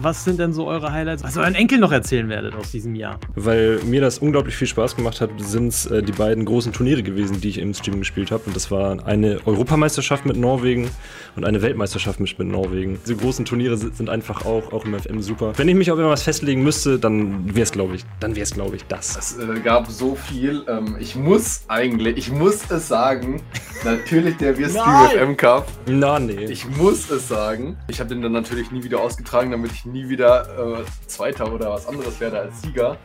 was sind denn so eure Highlights, was ihr euren Enkel noch erzählen werdet aus diesem Jahr? Weil mir das unglaublich viel Spaß gemacht hat, sind es äh, die beiden großen Turniere gewesen, die ich im Stream gespielt habe. Und das war eine Europameisterschaft mit Norwegen und eine Weltmeisterschaft mit, mit Norwegen. Diese großen Turniere sind einfach auch, auch im FM super. Wenn ich mich auf irgendwas festlegen müsste, dann wäre es, glaube ich, dann wäre es, glaube ich, das. Es äh, gab so viel. Ähm, ich muss eigentlich, ich muss es sagen, natürlich der Wir Stream FM Cup. Na, nee. Ich muss es sagen. Ich habe den dann natürlich nie wieder ausgetragen, damit ich nie wieder äh, Zweiter oder was anderes werde als Sieger.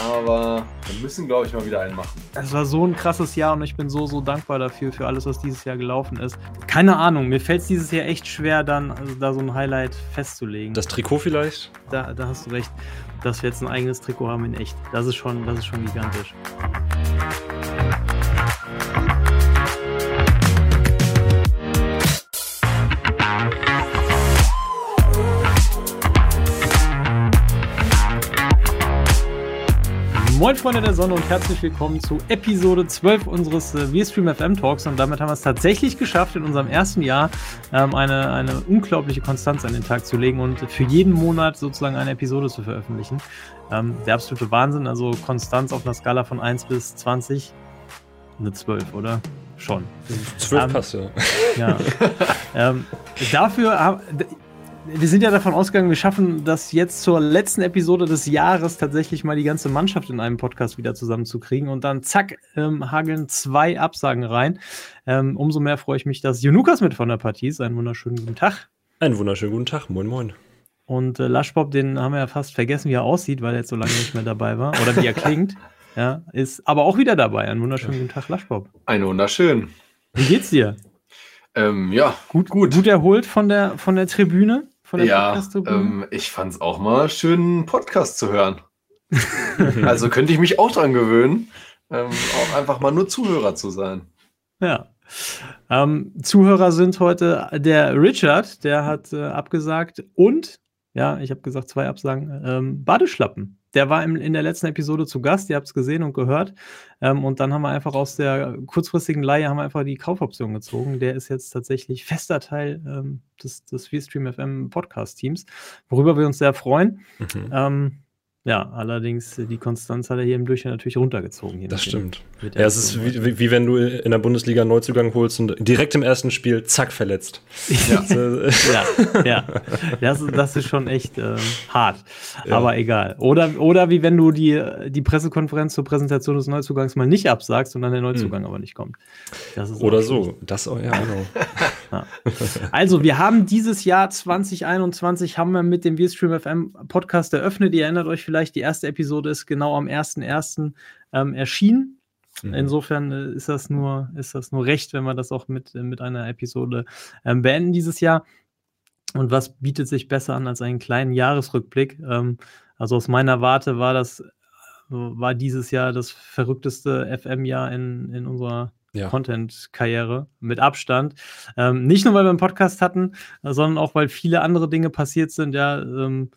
Aber wir müssen, glaube ich, mal wieder einen machen. Es war so ein krasses Jahr und ich bin so, so dankbar dafür, für alles, was dieses Jahr gelaufen ist. Keine Ahnung, mir fällt es dieses Jahr echt schwer, dann also da so ein Highlight festzulegen. Das Trikot vielleicht? Da, da hast du recht, dass wir jetzt ein eigenes Trikot haben in echt. Das ist schon, das ist schon gigantisch. Moin Freunde der Sonne und herzlich willkommen zu Episode 12 unseres äh, WeStream FM Talks und damit haben wir es tatsächlich geschafft, in unserem ersten Jahr ähm, eine, eine unglaubliche Konstanz an den Tag zu legen und für jeden Monat sozusagen eine Episode zu veröffentlichen. Ähm, der absolute Wahnsinn, also Konstanz auf einer Skala von 1 bis 20, eine 12, oder? Schon. 12 ähm, passt, ja. ja. ähm, dafür, wir sind ja davon ausgegangen, wir schaffen das jetzt zur letzten Episode des Jahres tatsächlich mal die ganze Mannschaft in einem Podcast wieder zusammenzukriegen und dann zack, ähm, hageln zwei Absagen rein. Ähm, umso mehr freue ich mich, dass Junukas mit von der Partie ist. Einen wunderschönen guten Tag. Einen wunderschönen guten Tag. Moin, moin. Und äh, Laschbob, den haben wir ja fast vergessen, wie er aussieht, weil er jetzt so lange nicht mehr dabei war. Oder wie er klingt. Ja, ist aber auch wieder dabei. Einen wunderschönen guten Tag, Laschbob. Einen wunderschönen. Wie geht's dir? Ähm, ja, gut, gut. Gut erholt von der, von der Tribüne? Von der ja, ähm, ich fand es auch mal schön, einen Podcast zu hören. also könnte ich mich auch dran gewöhnen, ähm, auch einfach mal nur Zuhörer zu sein. Ja. Ähm, Zuhörer sind heute der Richard, der hat äh, abgesagt und, ja, ich habe gesagt, zwei Absagen, ähm, Badeschlappen der war im, in der letzten Episode zu Gast, ihr habt es gesehen und gehört. Ähm, und dann haben wir einfach aus der kurzfristigen Leihe haben wir einfach die Kaufoption gezogen. Der ist jetzt tatsächlich fester Teil ähm, des, des VStream FM Podcast-Teams, worüber wir uns sehr freuen. Mhm. Ähm, ja, allerdings äh, die Konstanz hat er hier im Durchschnitt natürlich runtergezogen. das stimmt. Ja, es ist wie, wie, wenn du in der Bundesliga einen Neuzugang holst und direkt im ersten Spiel, zack, verletzt. Ja, ja, ja. Das, das ist schon echt äh, hart. Ja. Aber egal. Oder, oder wie wenn du die, die Pressekonferenz zur Präsentation des Neuzugangs mal nicht absagst und dann der Neuzugang hm. aber nicht kommt. oder so. Das, oh, ja, genau. ja. Also, wir haben dieses Jahr 2021 haben wir mit dem VStream FM Podcast eröffnet. Ihr erinnert euch vielleicht vielleicht. Die erste Episode ist genau am 1.1. Ähm, erschienen. Mhm. Insofern äh, ist das nur, ist das nur recht, wenn wir das auch mit, mit einer Episode ähm, beenden dieses Jahr. Und was bietet sich besser an als einen kleinen Jahresrückblick? Ähm, also aus meiner Warte war das, war dieses Jahr das verrückteste FM-Jahr in, in unserer ja. Content-Karriere mit Abstand. Ähm, nicht nur, weil wir einen Podcast hatten, sondern auch, weil viele andere Dinge passiert sind. Ja, ähm,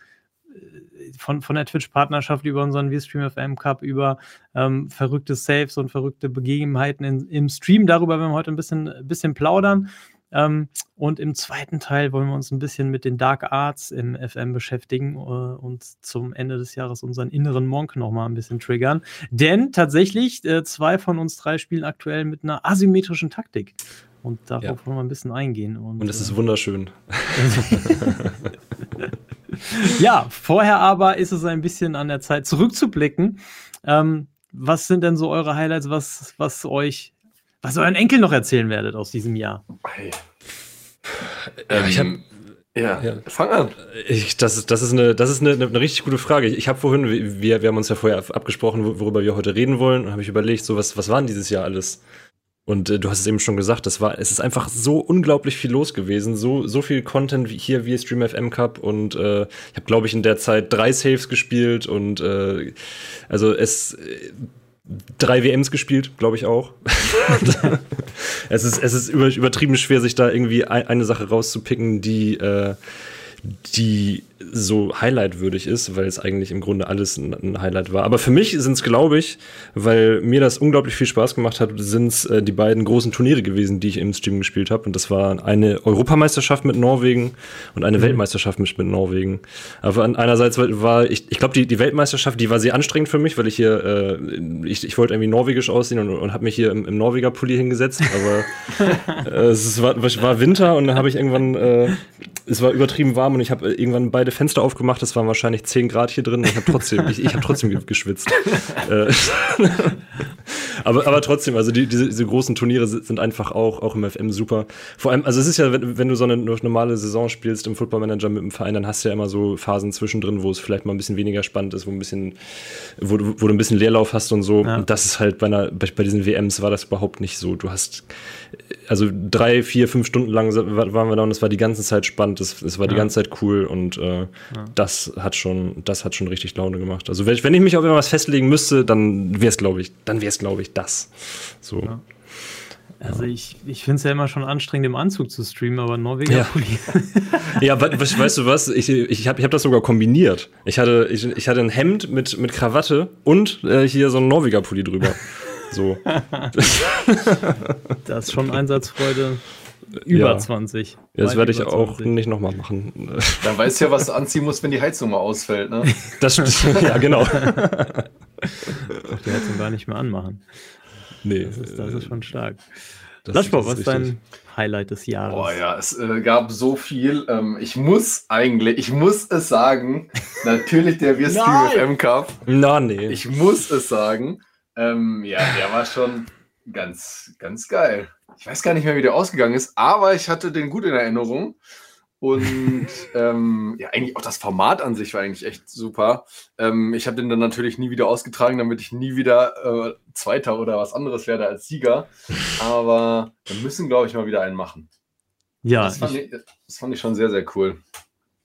von, von der Twitch-Partnerschaft über unseren VStream FM Cup, über ähm, verrückte Saves und verrückte Begebenheiten in, im Stream. Darüber werden wir heute ein bisschen, bisschen plaudern. Ähm, und im zweiten Teil wollen wir uns ein bisschen mit den Dark Arts im FM beschäftigen äh, und zum Ende des Jahres unseren inneren Monk nochmal ein bisschen triggern. Denn tatsächlich, äh, zwei von uns drei spielen aktuell mit einer asymmetrischen Taktik. Und darauf ja. wollen wir ein bisschen eingehen. Und, und es ist äh, wunderschön. ja, vorher aber ist es ein bisschen an der Zeit zurückzublicken. Ähm, was sind denn so eure Highlights, was, was euch, was euren Enkel noch erzählen werdet aus diesem Jahr? Hey. Ähm, ich habe ja, ja, fang an. Ich, das, ist, das ist, eine, das ist eine, eine richtig gute Frage. Ich, ich habe vorhin, wir, wir haben uns ja vorher abgesprochen, worüber wir heute reden wollen, und habe ich überlegt, so was, was war denn dieses Jahr alles? Und äh, du hast es eben schon gesagt, das war, es ist einfach so unglaublich viel los gewesen, so, so viel Content wie hier wie Stream FM Cup und äh, ich habe, glaube ich, in der Zeit drei Saves gespielt und äh, also es äh, drei WMs gespielt, glaube ich auch. es ist, es ist über, übertrieben schwer, sich da irgendwie ein, eine Sache rauszupicken, die, äh, die so highlightwürdig ist, weil es eigentlich im Grunde alles ein, ein Highlight war. Aber für mich sind es, glaube ich, weil mir das unglaublich viel Spaß gemacht hat, sind es äh, die beiden großen Turniere gewesen, die ich im Stream gespielt habe. Und das war eine Europameisterschaft mit Norwegen und eine mhm. Weltmeisterschaft mit, mit Norwegen. Aber einerseits war ich, ich glaube, die, die Weltmeisterschaft, die war sehr anstrengend für mich, weil ich hier, äh, ich, ich wollte irgendwie norwegisch aussehen und, und habe mich hier im, im Norweger Pulli hingesetzt. Aber äh, es war, war Winter und dann habe ich irgendwann, äh, es war übertrieben warm und ich habe irgendwann beide Fenster aufgemacht. Es waren wahrscheinlich 10 Grad hier drin. Und ich habe trotzdem, ich, ich habe trotzdem geschwitzt. Äh, aber, aber trotzdem, also die, diese, diese großen Turniere sind einfach auch, auch im FM super. Vor allem, also es ist ja, wenn, wenn du so eine normale Saison spielst im Football Manager mit dem Verein, dann hast du ja immer so Phasen zwischendrin, wo es vielleicht mal ein bisschen weniger spannend ist, wo ein bisschen, wo, wo du ein bisschen Leerlauf hast und so. Ja. Und das ist halt bei einer, bei, bei diesen WMs war das überhaupt nicht so. Du hast, also drei, vier, fünf Stunden lang waren wir da und es war die ganze Zeit spannend, es, es war ja. die ganze Zeit cool und äh, ja. das hat schon, das hat schon richtig Laune gemacht. Also wenn ich, wenn ich mich auf irgendwas festlegen müsste, dann wäre es, glaube ich, dann wäre es, glaube ich, das. So. Ja. Also ich, ich finde es ja immer schon anstrengend, im Anzug zu streamen, aber Norweger ja. Pulli. ja, weißt, weißt du was? Ich, ich habe ich hab das sogar kombiniert. Ich hatte, ich, ich hatte ein Hemd mit, mit Krawatte und äh, hier so ein Norweger Pulli drüber. So. das ist schon Einsatzfreude über ja. 20. Ja, das werde ich auch nicht nochmal machen. Dann weißt du ja, was du anziehen musst, wenn die Heizung mal ausfällt, ne? Das stimmt. ja, genau. die Heizung gar nicht mehr anmachen. Nee. Das ist, das ist schon stark. Laschbau, was ist dein Highlight des Jahres? Boah, ja, es äh, gab so viel. Ähm, ich muss eigentlich, ich muss es sagen, natürlich der Wir Stream FM Cup. Na, nee. Ich muss es sagen. Ähm, ja, der war schon ganz, ganz geil. Ich weiß gar nicht mehr, wie der ausgegangen ist, aber ich hatte den gut in Erinnerung. Und ähm, ja, eigentlich auch das Format an sich war eigentlich echt super. Ähm, ich habe den dann natürlich nie wieder ausgetragen, damit ich nie wieder äh, Zweiter oder was anderes werde als Sieger. Aber wir müssen, glaube ich, mal wieder einen machen. Ja, das fand, ich, ich, das fand ich schon sehr, sehr cool.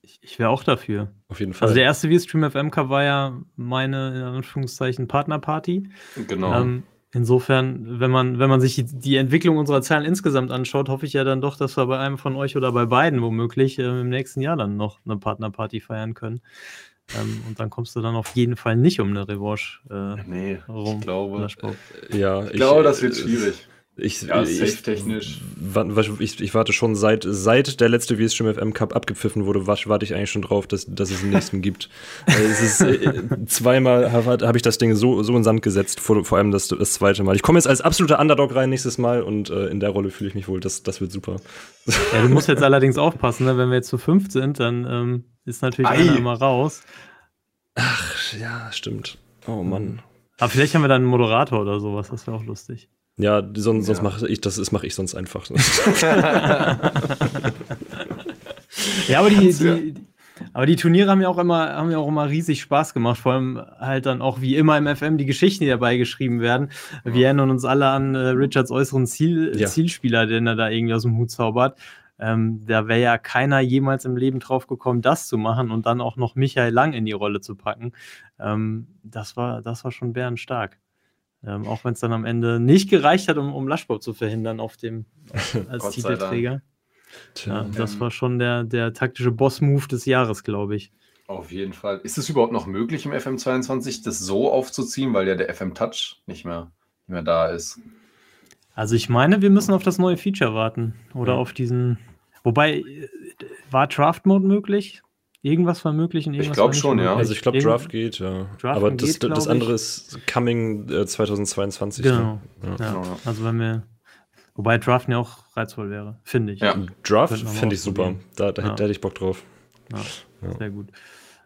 Ich, ich wäre auch dafür. Auf jeden Fall. Also der erste V-Stream FM Cup war ja meine, in Anführungszeichen, Partnerparty. Genau. Ähm, insofern, wenn man, wenn man sich die Entwicklung unserer Zahlen insgesamt anschaut, hoffe ich ja dann doch, dass wir bei einem von euch oder bei beiden womöglich äh, im nächsten Jahr dann noch eine Partnerparty feiern können. Ähm, und dann kommst du dann auf jeden Fall nicht um eine Revanche äh, nee, rum. Ich glaube, ja, ich glaube, das wird schwierig. Ich, ja, safe-technisch. Ich, ich, ich, warte schon seit, seit der letzte VStream FM Cup abgepfiffen wurde, warte ich eigentlich schon drauf, dass, dass es den nächsten gibt. es ist, äh, zweimal habe hab ich das Ding so, so in Sand gesetzt, vor, vor allem das, das zweite Mal. Ich komme jetzt als absoluter Underdog rein nächstes Mal und äh, in der Rolle fühle ich mich wohl. Das, das wird super. Ja, du musst jetzt allerdings aufpassen, ne? wenn wir jetzt zu fünf sind, dann ähm, ist natürlich Ei. einer immer raus. Ach, ja, stimmt. Oh Mann. Aber vielleicht haben wir dann einen Moderator oder sowas, das wäre auch lustig. Ja, sonst, sonst mache ich das, mache ich sonst einfach. ja, aber die, die, aber die Turniere haben ja auch immer, haben ja auch immer riesig Spaß gemacht. Vor allem halt dann auch wie immer im FM die Geschichten, die dabei geschrieben werden. Wir ja. erinnern uns alle an äh, Richards äußeren Ziel, ja. Zielspieler, den er da irgendwie aus dem Hut zaubert. Ähm, da wäre ja keiner jemals im Leben drauf gekommen, das zu machen und dann auch noch Michael Lang in die Rolle zu packen. Ähm, das war, das war schon bärenstark. Ähm, auch wenn es dann am Ende nicht gereicht hat, um, um Laschbau zu verhindern auf dem als Titelträger. Ja, das war schon der, der taktische Boss-Move des Jahres, glaube ich. Auf jeden Fall. Ist es überhaupt noch möglich im FM22, das so aufzuziehen, weil ja der FM Touch nicht mehr, nicht mehr da ist? Also ich meine, wir müssen auf das neue Feature warten. Oder ja. auf diesen. Wobei, äh, war Draft Mode möglich? Irgendwas war möglich und irgendwas Ich glaube schon, ja. Also ich glaube, Draft geht, ja. Draft Aber das, geht, das andere ist Coming äh, 2022. Genau. Ne? Ja. ja. Also wenn wir. Wobei Draften ja auch reizvoll wäre, finde ich. Ja. Draft finde ich super. Da, da, ja. da, hätte ich Bock drauf. Ja, sehr gut.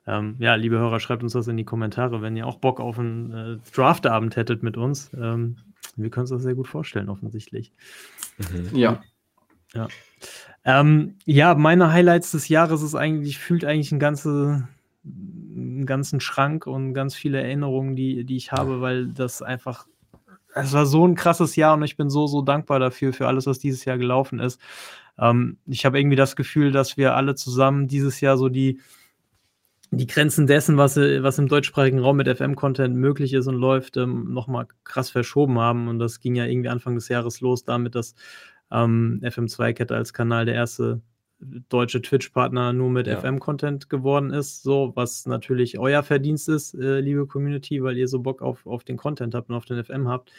Ähm, ja, liebe Hörer, schreibt uns das in die Kommentare, wenn ihr auch Bock auf einen äh, Draftabend hättet mit uns. Ähm, wir können uns das sehr gut vorstellen, offensichtlich. Mhm. Ja. Ja. Ähm, ja, meine Highlights des Jahres ist eigentlich, fühlt eigentlich ein ganze, einen ganzen Schrank und ganz viele Erinnerungen, die, die ich habe, weil das einfach, es war so ein krasses Jahr und ich bin so, so dankbar dafür, für alles, was dieses Jahr gelaufen ist. Ähm, ich habe irgendwie das Gefühl, dass wir alle zusammen dieses Jahr so die, die Grenzen dessen, was, was im deutschsprachigen Raum mit FM-Content möglich ist und läuft, ähm, nochmal krass verschoben haben. Und das ging ja irgendwie Anfang des Jahres los damit, dass ähm, FM2-Kette als Kanal der erste deutsche Twitch-Partner nur mit Ja. FM-Content geworden ist, so, was natürlich euer Verdienst ist, äh, liebe Community, weil ihr so Bock auf, auf den Content habt und auf den FM habt.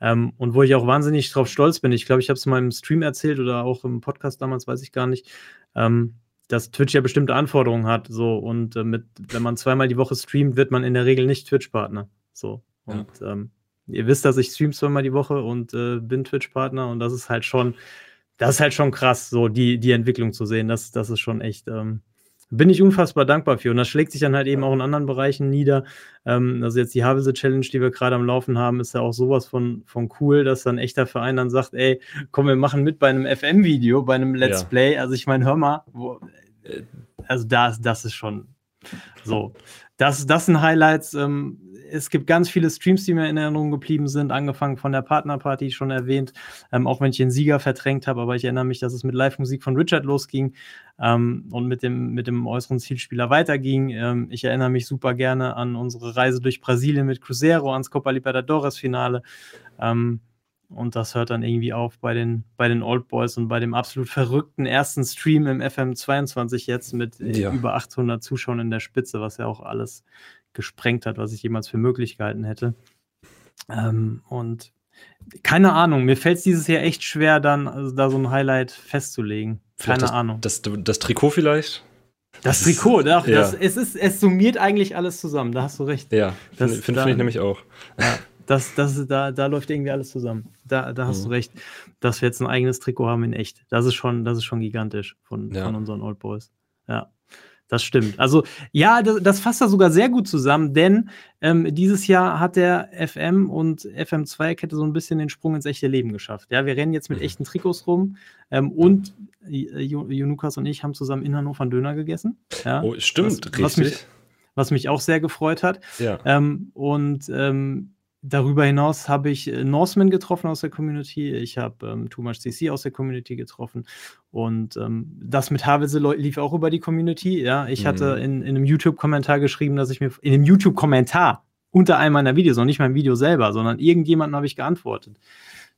Ähm, und wo ich auch wahnsinnig drauf stolz bin, ich glaube, ich habe es mal im Stream erzählt oder auch im Podcast damals, weiß ich gar nicht, ähm, dass Twitch ja bestimmte Anforderungen hat, so, und äh, mit, wenn man zweimal die Woche streamt, wird man in der Regel nicht Twitch-Partner, so. Und ähm, ihr wisst, dass ich stream zweimal die Woche und äh, bin Twitch-Partner und das ist halt schon, das ist halt schon krass, so die, die Entwicklung zu sehen. Das, das ist schon echt, ähm, bin ich unfassbar dankbar für. Und das schlägt sich dann halt eben auch in anderen Bereichen nieder. Ähm, also jetzt die Havelse Challenge, die wir gerade am Laufen haben, ist ja auch sowas von, von cool, dass dann echter Verein dann sagt, ey, komm, wir machen mit bei einem FM-Video, bei einem Let's Ja. Play. Also ich meine, hör mal, wo, äh, also das, das ist schon so. Das, das sind Highlights. Ähm, es gibt ganz viele Streams, die mir in Erinnerung geblieben sind, angefangen von der Partnerparty, schon erwähnt, ähm, auch wenn ich den Sieger verdrängt habe, aber ich erinnere mich, dass es mit Live-Musik von Richard losging ähm, und mit dem, mit dem äußeren Zielspieler weiterging. Ich erinnere mich super gerne an unsere Reise durch Brasilien mit Cruzeiro, ans Copa Libertadores-Finale. Und das hört dann irgendwie auf bei den, bei den Old Boys und bei dem absolut verrückten ersten Stream im FM22 jetzt mit äh, Ja. über 800 Zuschauern in der Spitze, was ja auch alles gesprengt hat, was ich jemals für möglich gehalten hätte. Ähm, und keine Ahnung, mir fällt es dieses Jahr echt schwer, dann also da so ein Highlight festzulegen. Keine das, Ahnung. Das, das Trikot vielleicht? Das das ist- Trikot, doch, ja. das, es, ist, es summiert eigentlich alles zusammen, da hast du recht. Ja, Das- finde find, find ich nämlich auch. Ja, das, das, da, da läuft irgendwie alles zusammen. Da, da hast Mhm. du recht, dass wir jetzt ein eigenes Trikot haben in echt. Das ist schon, das ist schon gigantisch von, Ja. von unseren Old Boys. Ja, das stimmt. Also, ja, das, das fasst da sogar sehr gut zusammen, denn ähm, dieses Jahr hat der FM und FM2-Kette so ein bisschen den Sprung ins echte Leben geschafft. Ja, wir rennen jetzt mit Mhm. echten Trikots rum ähm, und äh, Ju- Junukas und ich haben zusammen in Hannover einen Döner gegessen. Ja, Oh, stimmt, was, was, mich, richtig. was mich auch sehr gefreut hat. ja. Ähm, und ähm, darüber hinaus habe ich äh, Norseman getroffen aus der Community. Ich habe ähm, Too Much CC aus der Community getroffen. Und ähm, das mit Havelse lief auch über die Community. Ja, ich Mhm. hatte in, in einem YouTube-Kommentar geschrieben, dass ich mir in einem YouTube-Kommentar unter einem meiner Videos, noch nicht mein Video selber, sondern irgendjemandem habe ich geantwortet,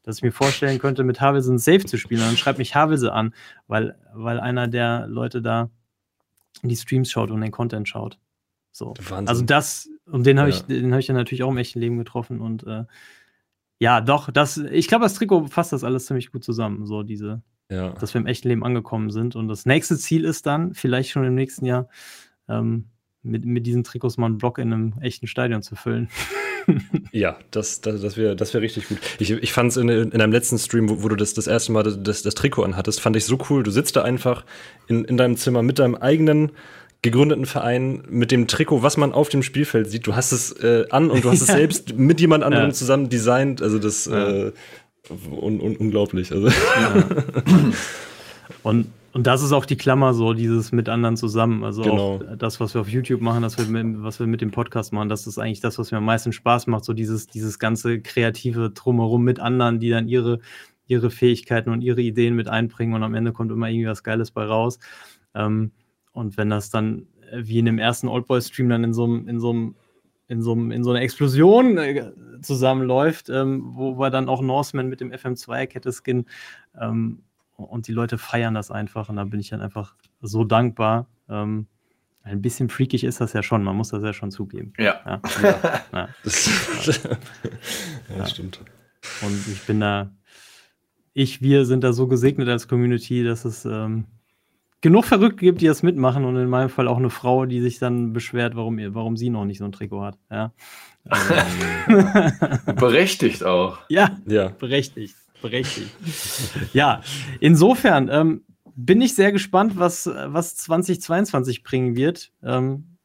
dass ich mir vorstellen könnte, mit Havelse ein Safe zu spielen. Und dann schreibt mich Havelse an, weil, weil einer der Leute da die Streams schaut und den Content schaut. So. Wahnsinn. Also das, und den habe Ja. ich, den habe ich dann natürlich auch im echten Leben getroffen und äh, ja, doch, das, ich glaube, das Trikot fasst das alles ziemlich gut zusammen, so diese, ja. dass wir im echten Leben angekommen sind. Und das nächste Ziel ist dann, vielleicht schon im nächsten Jahr, ähm, mit, mit diesen Trikots mal einen Block in einem echten Stadion zu füllen. Ja, das, das, das wäre das wär richtig gut. Ich, ich fand es in, in deinem letzten Stream, wo, wo du das, das erste Mal das, das Trikot anhattest, fand ich so cool. Du sitzt da einfach in, in deinem Zimmer mit deinem eigenen gegründeten Verein mit dem Trikot, was man auf dem Spielfeld sieht. Du hast es äh, an und du hast es Ja. selbst mit jemand anderem Ja. zusammen designt. Also das Ja. äh, un, un, unglaublich. Also, Und, und das ist auch die Klammer, so dieses mit anderen zusammen. Also Genau. auch das, was wir auf YouTube machen, das was wir mit dem Podcast machen, das ist eigentlich das, was mir am meisten Spaß macht. So dieses, dieses ganze kreative Drumherum mit anderen, die dann ihre, ihre Fähigkeiten und ihre Ideen mit einbringen und am Ende kommt immer irgendwie was Geiles bei raus. Ähm, und wenn das dann äh, wie in dem ersten Oldboy-Stream dann in so einem, in so einem in so, einem- in so einer Explosion äh, zusammenläuft, ähm, wo wir dann auch Norseman mit dem FM2-Kette-Skin ähm, und die Leute feiern das einfach und da bin ich dann einfach so dankbar. Ähm, ein bisschen freakig ist das ja schon, man muss das ja schon zugeben. Ja. Ja, ja. das, ja, Ja. stimmt. Und ich bin da, ich, wir sind da so gesegnet als Community, dass es ähm, genug Verrückte gibt, die das mitmachen und in meinem Fall auch eine Frau, die sich dann beschwert, warum, ihr, warum sie noch nicht so ein Trikot hat. Ja, ähm, Berechtigt auch. ja Ja, berechtigt, berechtigt. ja, insofern ähm, bin ich sehr gespannt, was, was 2022 bringen wird. Ähm,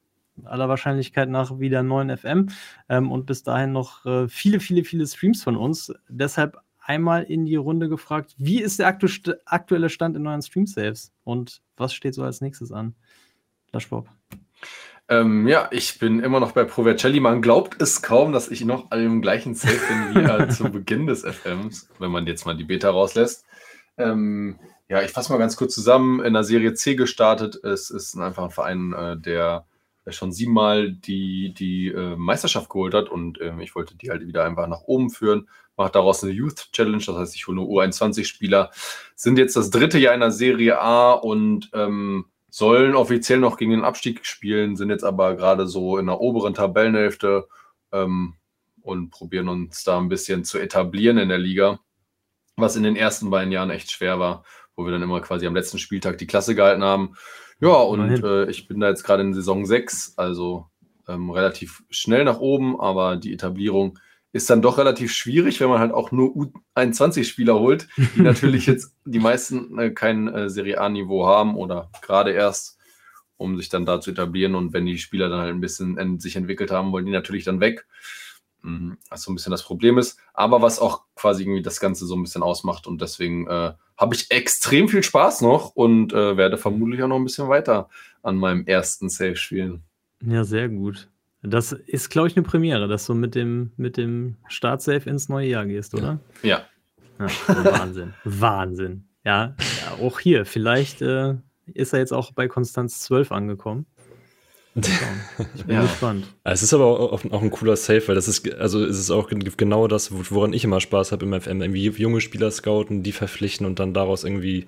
aller Wahrscheinlichkeit nach wieder einen neuen FM ähm, und bis dahin noch äh, viele, viele, viele Streams von uns. Deshalb einmal in die Runde gefragt, wie ist der aktu aktuelle Stand in euren Stream-Saves und was steht so als nächstes an? Lasch Bob. Ähm, ja, ich bin immer noch bei Provercelli. Man glaubt es kaum, dass ich noch im gleichen Safe bin wie äh, zu Beginn des FMs, wenn man jetzt mal die Beta rauslässt. Ähm, ja, ich fasse mal ganz kurz zusammen. In der Serie C gestartet. Es ist einfach ein Verein, äh, der schon siebenmal die, die äh, Meisterschaft geholt hat und ähm, ich wollte die halt wieder einfach nach oben führen. Mache daraus eine Youth Challenge, das heißt, ich hole nur U21-Spieler. Sind jetzt das dritte Jahr in der Serie A und ähm, sollen offiziell noch gegen den Abstieg spielen, sind jetzt aber gerade so in der oberen Tabellenhälfte ähm, und probieren uns da ein bisschen zu etablieren in der Liga, was in den ersten beiden Jahren echt schwer war, wo wir dann immer quasi am letzten Spieltag die Klasse gehalten haben. Ja, und äh, ich bin da jetzt gerade in Saison 6, also ähm, relativ schnell nach oben, aber die Etablierung ist dann doch relativ schwierig, wenn man halt auch nur U21-Spieler holt, die natürlich jetzt die meisten äh, kein äh, Serie A-Niveau haben oder gerade erst, um sich dann da zu etablieren. Und wenn die Spieler dann halt ein bisschen in, sich entwickelt haben, wollen die natürlich dann weg. Mhm, was so ein bisschen das Problem ist, aber was auch quasi irgendwie das Ganze so ein bisschen ausmacht. Und deswegen äh, habe ich extrem viel Spaß noch und äh, werde vermutlich auch noch ein bisschen weiter an meinem ersten Save spielen. Ja, sehr gut. Das ist, glaube ich, eine Premiere, dass du mit dem, mit dem Startsave ins neue Jahr gehst, oder? Ja. ja Wahnsinn. Wahnsinn. Ja, auch hier. Vielleicht äh, ist er jetzt auch bei Konstanz 12 angekommen. Ich bin ja. gespannt. Es ist aber auch, auch, ein cooler Safe, weil das ist, also es ist auch genau das, woran ich immer Spaß habe im FM. Irgendwie junge Spieler scouten, die verpflichten und dann daraus irgendwie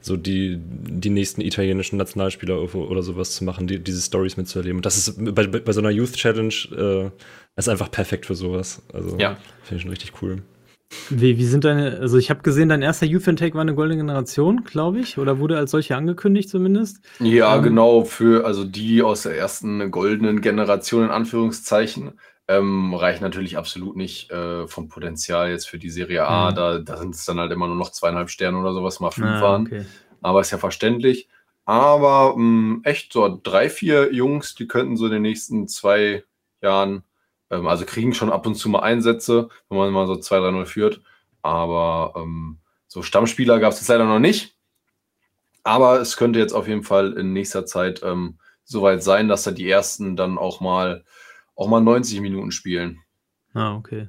so die, die nächsten italienischen Nationalspieler oder sowas zu machen, die, diese Stories mitzuerleben. Und das ist bei, bei so einer Youth Challenge äh, ist einfach perfekt für sowas. Also ja. finde ich schon richtig cool. Wie, wie sind deine, also ich habe gesehen, dein erster Youth Intake war eine goldene Generation, glaube ich, oder wurde als solche angekündigt zumindest? Ja, ähm, genau, für also die aus der ersten goldenen Generation in Anführungszeichen. Ähm, reicht natürlich absolut nicht äh, vom Potenzial jetzt für die Serie A. Mhm. Da, da sind es dann halt immer nur noch zweieinhalb Sterne oder sowas, mal fünf ah, waren. Okay. Aber ist ja verständlich. Aber mh, hm, echt so drei, vier Jungs, die könnten so in den nächsten zwei Jahren ähm, also kriegen schon ab und zu mal Einsätze, wenn man mal so 2-3-0 führt. Aber ähm, so Stammspieler gab es jetzt leider noch nicht. Aber es könnte jetzt auf jeden Fall in nächster Zeit ähm, soweit sein, dass da die ersten dann auch mal, auch mal 90 Minuten spielen. Ah, okay.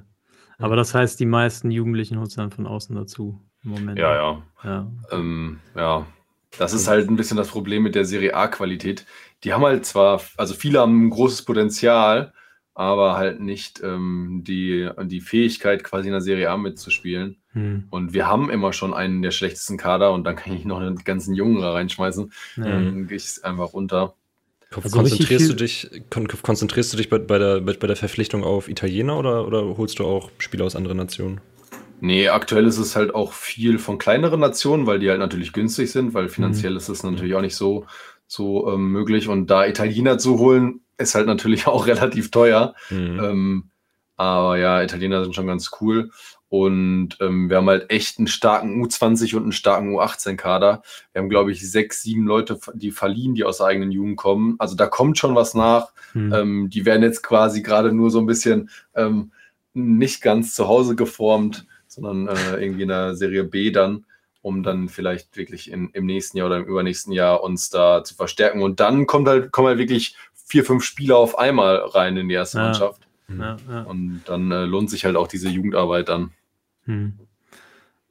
Aber das heißt, die meisten Jugendlichen holst du dann von außen dazu im Moment. Ja, ja. Ja, ähm, ja. Das ist halt ein bisschen das Problem mit der Serie A-Qualität. Die haben halt zwar, also viele haben ein großes Potenzial, aber halt nicht ähm, die, die Fähigkeit, quasi in der Serie A mitzuspielen. Hm. Und wir haben immer schon einen der schlechtesten Kader und dann kann ich noch einen ganzen Jungen da reinschmeißen. Dann gehe ich es einfach runter. Also konzentrierst, du dich, kon konzentrierst du dich bei, bei, der, bei, bei der Verpflichtung auf Italiener oder, oder holst du auch Spieler aus anderen Nationen? Nee, aktuell ist es halt auch viel von kleineren Nationen, weil die halt natürlich günstig sind, weil finanziell mhm. ist es natürlich auch nicht so, so ähm, möglich. Und da Italiener zu holen, ist halt natürlich auch relativ teuer. Mhm. Ähm, aber ja, Italiener sind schon ganz cool. Und ähm, wir haben halt echt einen starken U20 und einen starken U18-Kader. Wir haben, glaube ich, sechs, sieben Leute, die verliehen, die aus der eigenen Jugend kommen. Also da kommt schon was nach. Mhm. Ähm, die werden jetzt quasi gerade nur so ein bisschen ähm, nicht ganz zu Hause geformt, sondern äh, irgendwie in der Serie B dann um dann vielleicht wirklich in, im nächsten Jahr oder im übernächsten Jahr uns da zu verstärken. Und dann kommt halt, kommen halt wirklich vier, fünf Spieler auf einmal rein in die erste ja. Mannschaft. Ja, ja. Und dann äh, lohnt sich halt auch diese Jugendarbeit dann. Hm.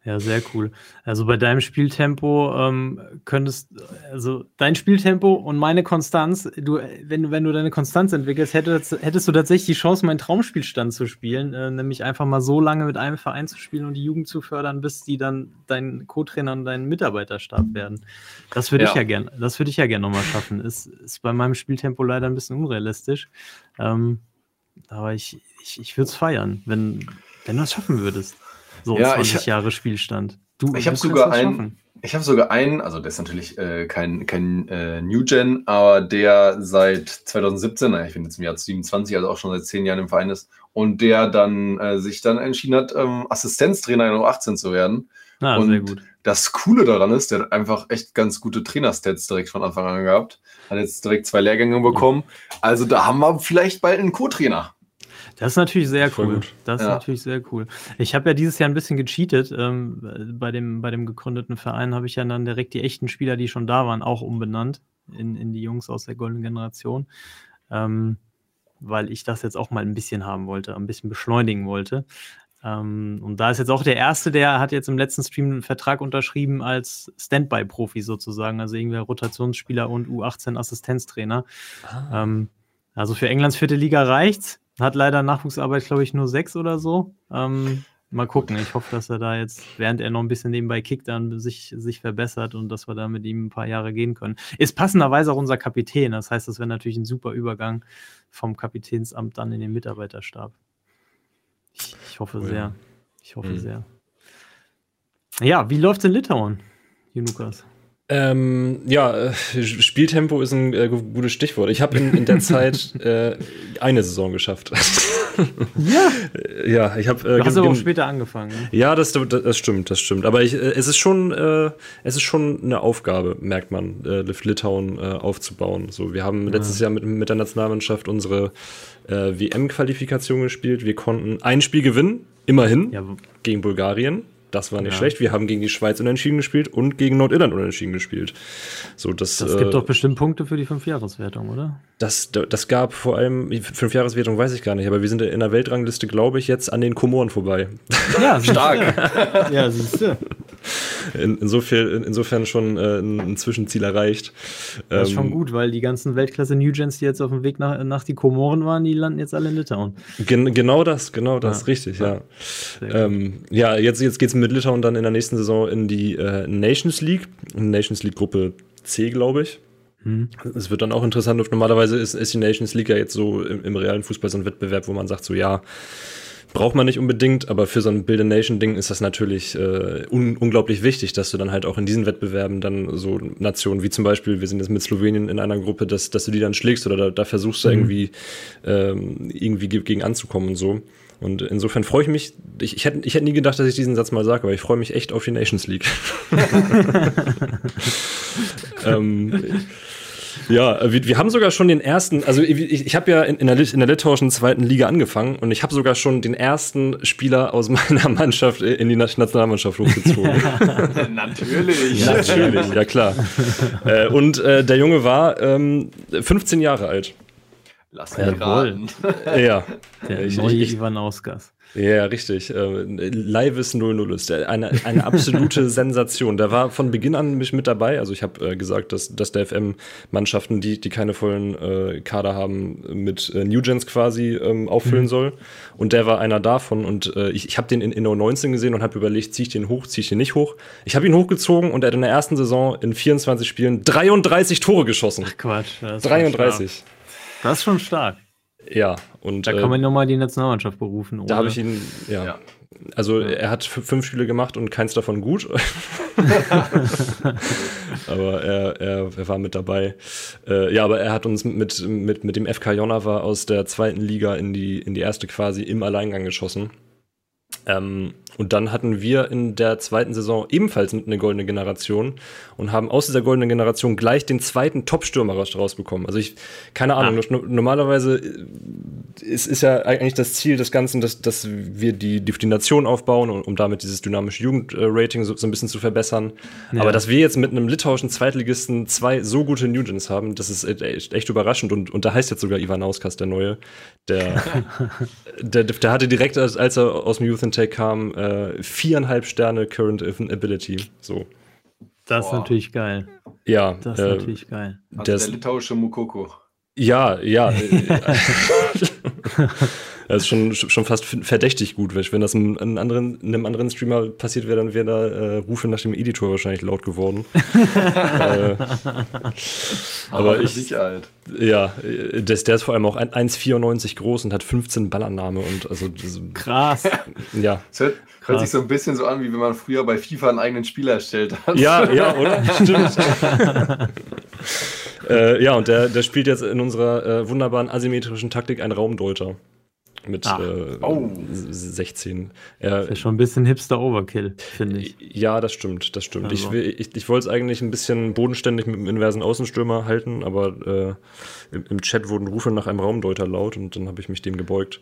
Ja, sehr cool. Also bei deinem Spieltempo ähm, könntest, also dein Spieltempo und meine Konstanz, du, wenn du, wenn du deine Konstanz entwickelst, hättest, hättest du tatsächlich die Chance, meinen Traumspielstand zu spielen, äh, nämlich einfach mal so lange mit einem Verein zu spielen und die Jugend zu fördern, bis die dann dein Co-Trainer und dein Mitarbeiterstab werden. Das würde ja. ich ja gern, das würde ich ja gern nochmal schaffen. Ist, ist bei meinem Spieltempo leider ein bisschen unrealistisch. Ähm, aber ich, ich, ich würde es feiern, wenn, wenn du es schaffen würdest. So ja, 20 ich, Jahre Spielstand. Du, ich habe sogar einen. Ich habe sogar einen, also der ist natürlich äh, kein, kein äh, New Gen, aber der seit 2017, naja, ich bin jetzt im Jahr 27, also auch schon seit zehn Jahren im Verein ist, und der dann äh, sich dann entschieden hat, ähm, Assistenztrainer in U18 zu werden. Ah, und sehr gut. das Coole daran ist, der hat einfach echt ganz gute Trainerstats direkt von Anfang an gehabt. Hat jetzt direkt zwei Lehrgänge bekommen. Also da haben wir vielleicht bald einen Co-Trainer. Das ist natürlich sehr cool. Das ist ja. natürlich sehr cool. Ich habe ja dieses Jahr ein bisschen gecheatet. Ähm, bei, dem, bei dem gegründeten Verein habe ich ja dann direkt die echten Spieler, die schon da waren, auch umbenannt in, in die Jungs aus der Golden Generation. Ähm, weil ich das jetzt auch mal ein bisschen haben wollte, ein bisschen beschleunigen wollte. Ähm, und da ist jetzt auch der Erste, der hat jetzt im letzten Stream einen Vertrag unterschrieben als Standby-Profi sozusagen, also irgendwer Rotationsspieler und U18-Assistenztrainer. Ah. Ähm, also für Englands vierte Liga reicht's. Hat leider Nachwuchsarbeit, glaube ich, nur sechs oder so. Ähm, mal gucken. Ich hoffe, dass er da jetzt, während er noch ein bisschen nebenbei kickt, dann sich, sich verbessert und dass wir da mit ihm ein paar Jahre gehen können. Ist passenderweise auch unser Kapitän. Das heißt, das wäre natürlich ein super Übergang vom Kapitänsamt dann in den Mitarbeiterstab. Ich, ich hoffe cool. sehr. Ich hoffe mhm. sehr. Ja, wie läuft es in Litauen, Lukas? Ähm, ja, äh, Spieltempo ist ein äh, gutes Stichwort. Ich habe in, in, der Zeit äh, eine Saison geschafft. ja. ja, ich habe. Äh, du hast aber auch später angefangen. Ne? Ja, das, das stimmt, das stimmt. Aber ich, äh, es ist schon, äh, es ist schon eine Aufgabe, merkt man, äh, Litauen äh, aufzubauen. So, wir haben ja. letztes Jahr mit, mit der Nationalmannschaft unsere äh, WM-Qualifikation gespielt. Wir konnten ein Spiel gewinnen, immerhin, ja. gegen Bulgarien. Das war nicht ja. schlecht. Wir haben gegen die Schweiz unentschieden gespielt und gegen Nordirland unentschieden gespielt. So, das, das gibt äh, doch bestimmt Punkte für die Fünfjahreswertung, oder? Das, das gab vor allem, Fünfjahreswertung weiß ich gar nicht, aber wir sind in der Weltrangliste, glaube ich, jetzt an den Komoren vorbei. Ja, stark. ja, siehst du. In, insofern, insofern schon äh, ein Zwischenziel erreicht. Das ist ähm, schon gut, weil die ganzen Weltklasse New Gens, die jetzt auf dem Weg nach, nach die Komoren waren, die landen jetzt alle in Litauen. Gen genau das, genau das, ja. richtig, ja. Ja, ähm, ja jetzt, jetzt geht es mit Litauen dann in der nächsten Saison in die äh, Nations League, Nations League Gruppe C, glaube ich. Hm. Es wird dann auch interessant. Normalerweise ist, ist die Nations League ja jetzt so im, im realen Fußball so ein Wettbewerb, wo man sagt, so ja, braucht man nicht unbedingt, aber für so ein Build a Nation Ding ist das natürlich äh, un unglaublich wichtig, dass du dann halt auch in diesen Wettbewerben dann so Nationen wie zum Beispiel, wir sind jetzt mit Slowenien in einer Gruppe, dass, dass du die dann schlägst oder da, da versuchst du mhm. irgendwie, ähm, irgendwie gegen anzukommen und so. Und insofern freue ich mich, ich, ich, hätte, ich hätte nie gedacht, dass ich diesen Satz mal sage, aber ich freue mich echt auf die Nations League. ähm, ja, wir, wir haben sogar schon den ersten, also ich, ich habe ja in, in, der, in der litauischen zweiten Liga angefangen und ich habe sogar schon den ersten Spieler aus meiner Mannschaft in die Nationalmannschaft hochgezogen. Natürlich. Natürlich, ja klar. Äh, und äh, der Junge war ähm, 15 Jahre alt. Lass mich raten. Ja. Der ich, neue ich, Ivan Ausgas. Ja, richtig. Äh, Lives 00 ist eine, eine absolute Sensation. Der war von Beginn an mich mit dabei. Also ich habe äh, gesagt, dass, dass der FM-Mannschaften, die, die keine vollen äh, Kader haben, mit äh, Newgens quasi ähm, auffüllen mhm. soll. Und der war einer davon. Und äh, ich, ich habe den in, in 19 gesehen und habe überlegt, ziehe ich den hoch, ziehe ich den nicht hoch. Ich habe ihn hochgezogen und er hat in der ersten Saison in 24 Spielen 33 Tore geschossen. Ach Quatsch. 33. Das ist schon stark. Ja, und. Da kann man äh, nochmal die Nationalmannschaft berufen. Da habe ich ihn, ja. ja. Also ja. er hat fünf Spiele gemacht und keins davon gut. aber er, er, er, war mit dabei. Äh, ja, aber er hat uns mit, mit, mit dem FK Jonava aus der zweiten Liga in die, in die erste quasi im Alleingang geschossen. Ähm, und dann hatten wir in der zweiten Saison ebenfalls eine goldene Generation und haben aus dieser goldenen Generation gleich den zweiten Top-Stürmer rausbekommen. Also ich, keine Ahnung, ah. normalerweise ist, ist ja eigentlich das Ziel des Ganzen, dass, dass wir die, die Nation aufbauen, um, um damit dieses dynamische Jugendrating so, so ein bisschen zu verbessern. Ja. Aber dass wir jetzt mit einem litauischen Zweitligisten zwei so gute Nugents haben, das ist echt, echt überraschend. Und, und da heißt jetzt sogar Ivan Auskas, der Neue. Der, der, der hatte direkt, als, als er aus dem Youth Intake kam, äh, viereinhalb Sterne Current Ability. So. Das ist natürlich geil. Ja. Das ist äh, natürlich geil. Also der litauische Mukoko. Ja, ja. das ist schon, schon fast verdächtig gut. Wenn das einem, anderen, einem anderen Streamer passiert wäre, dann wäre da äh, Rufe nach dem Editor wahrscheinlich laut geworden. äh, aber ich. Sicherheit. Ja, das, der ist vor allem auch 1,94 groß und hat 15 Ballannahme und also. Krass. Ja. Das hört, hört sich so ein bisschen so an, wie wenn man früher bei FIFA einen eigenen Spieler erstellt hat. Ja, ja, oder? Stimmt. Äh, ja, und der, der spielt jetzt in unserer äh, wunderbaren asymmetrischen Taktik einen Raumdeuter. Mit äh, oh. 16. Er, das ist schon ein bisschen Hipster-Overkill, finde ich. Ja, das stimmt, das stimmt. Also. Ich, ich, ich wollte es eigentlich ein bisschen bodenständig mit dem inversen Außenstürmer halten, aber äh, im, im, Chat wurden Rufe nach einem Raumdeuter laut und dann habe ich mich dem gebeugt.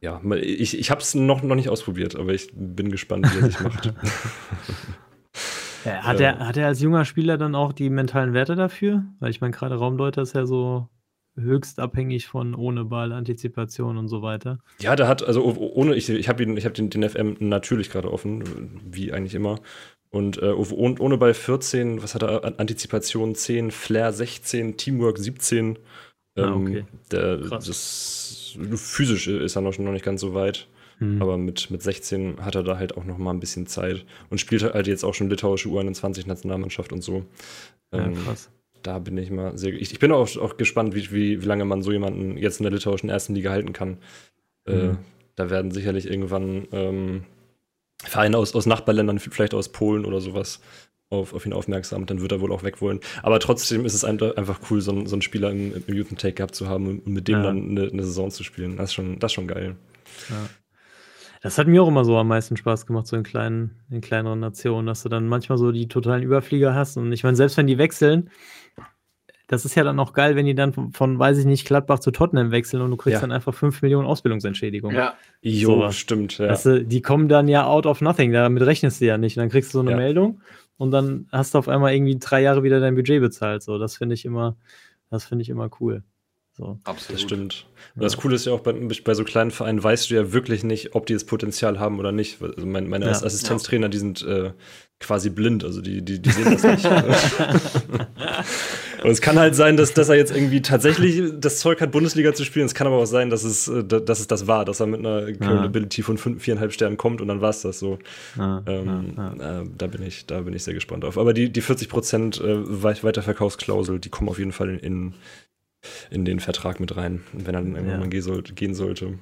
Ja, ich, ich habe es noch, noch nicht ausprobiert, aber ich bin gespannt, wie er sich macht. Ja, hat, er, hat er als junger Spieler dann auch die mentalen Werte dafür? Weil ich meine, gerade Raumdeuter ist ja so höchst abhängig von ohne Ball, Antizipation und so weiter. Ja, der hat, also ohne, ich, ich habe ich habe den, den FM natürlich gerade offen, wie eigentlich immer. Und äh, ohne Ball 14, was hat er? Antizipation 10, Flair 16, Teamwork 17. Ah, ähm, ah, okay. der, Krass. Das, physisch ist er noch, noch nicht ganz so weit. Mhm. Aber mit, mit 16 hat er da halt auch noch mal ein bisschen Zeit und spielt halt jetzt auch schon litauische U21-Nationalmannschaft und so. Ähm, ja, krass. Da bin ich mal sehr. Ich, ich bin auch, auch gespannt, wie, wie, wie lange man so jemanden jetzt in der litauischen ersten Liga halten kann. Mhm. Äh, da werden sicherlich irgendwann ähm, Vereine aus, aus Nachbarländern, vielleicht aus Polen oder sowas, auf, auf ihn aufmerksam. Dann wird er wohl auch weg wollen. Aber trotzdem ist es einfach cool, so, einen, so einen Spieler im, im Youth Take gehabt zu haben und mit dem ja. dann eine, eine, Saison zu spielen. Das ist schon, das ist schon geil. Ja. Das hat mir auch immer so am meisten Spaß gemacht, so in kleinen, in kleineren Nationen, dass du dann manchmal so die totalen Überflieger hast. Und ich meine, selbst wenn die wechseln, das ist ja dann auch geil, wenn die dann von, von, weiß ich nicht, Gladbach zu Tottenham wechseln und du kriegst ja. dann einfach 5 Millionen Ausbildungsentschädigung. Ja, jo, so. stimmt. Ja. Weißt du, die kommen dann ja out of nothing, damit rechnest du ja nicht. Und dann kriegst du so eine ja. Meldung und dann hast du auf einmal irgendwie drei Jahre wieder dein Budget bezahlt. So, das finde ich immer, das finde ich immer cool. So. Absolut. Das stimmt. Und das Coole ist ja auch, bei, bei, so kleinen Vereinen weißt du ja wirklich nicht, ob die das Potenzial haben oder nicht. Also mein, meine ja. Assistenztrainer, die sind äh, quasi blind, also die, die, die sehen das nicht. und es kann halt sein, dass, dass er jetzt irgendwie tatsächlich das Zeug hat, Bundesliga zu spielen. Es kann aber auch sein, dass es, äh, dass es das war, dass er mit einer Current Ability von viereinhalb Sternen kommt und dann war es das so. Ja, ähm, ja, äh, da, bin ich, da bin ich sehr gespannt drauf. Aber die, die 40 Prozent äh, Weiterverkaufsklausel, die kommen auf jeden Fall in, in in den Vertrag mit rein, wenn er dann irgendwann ja. mal gehen sollte.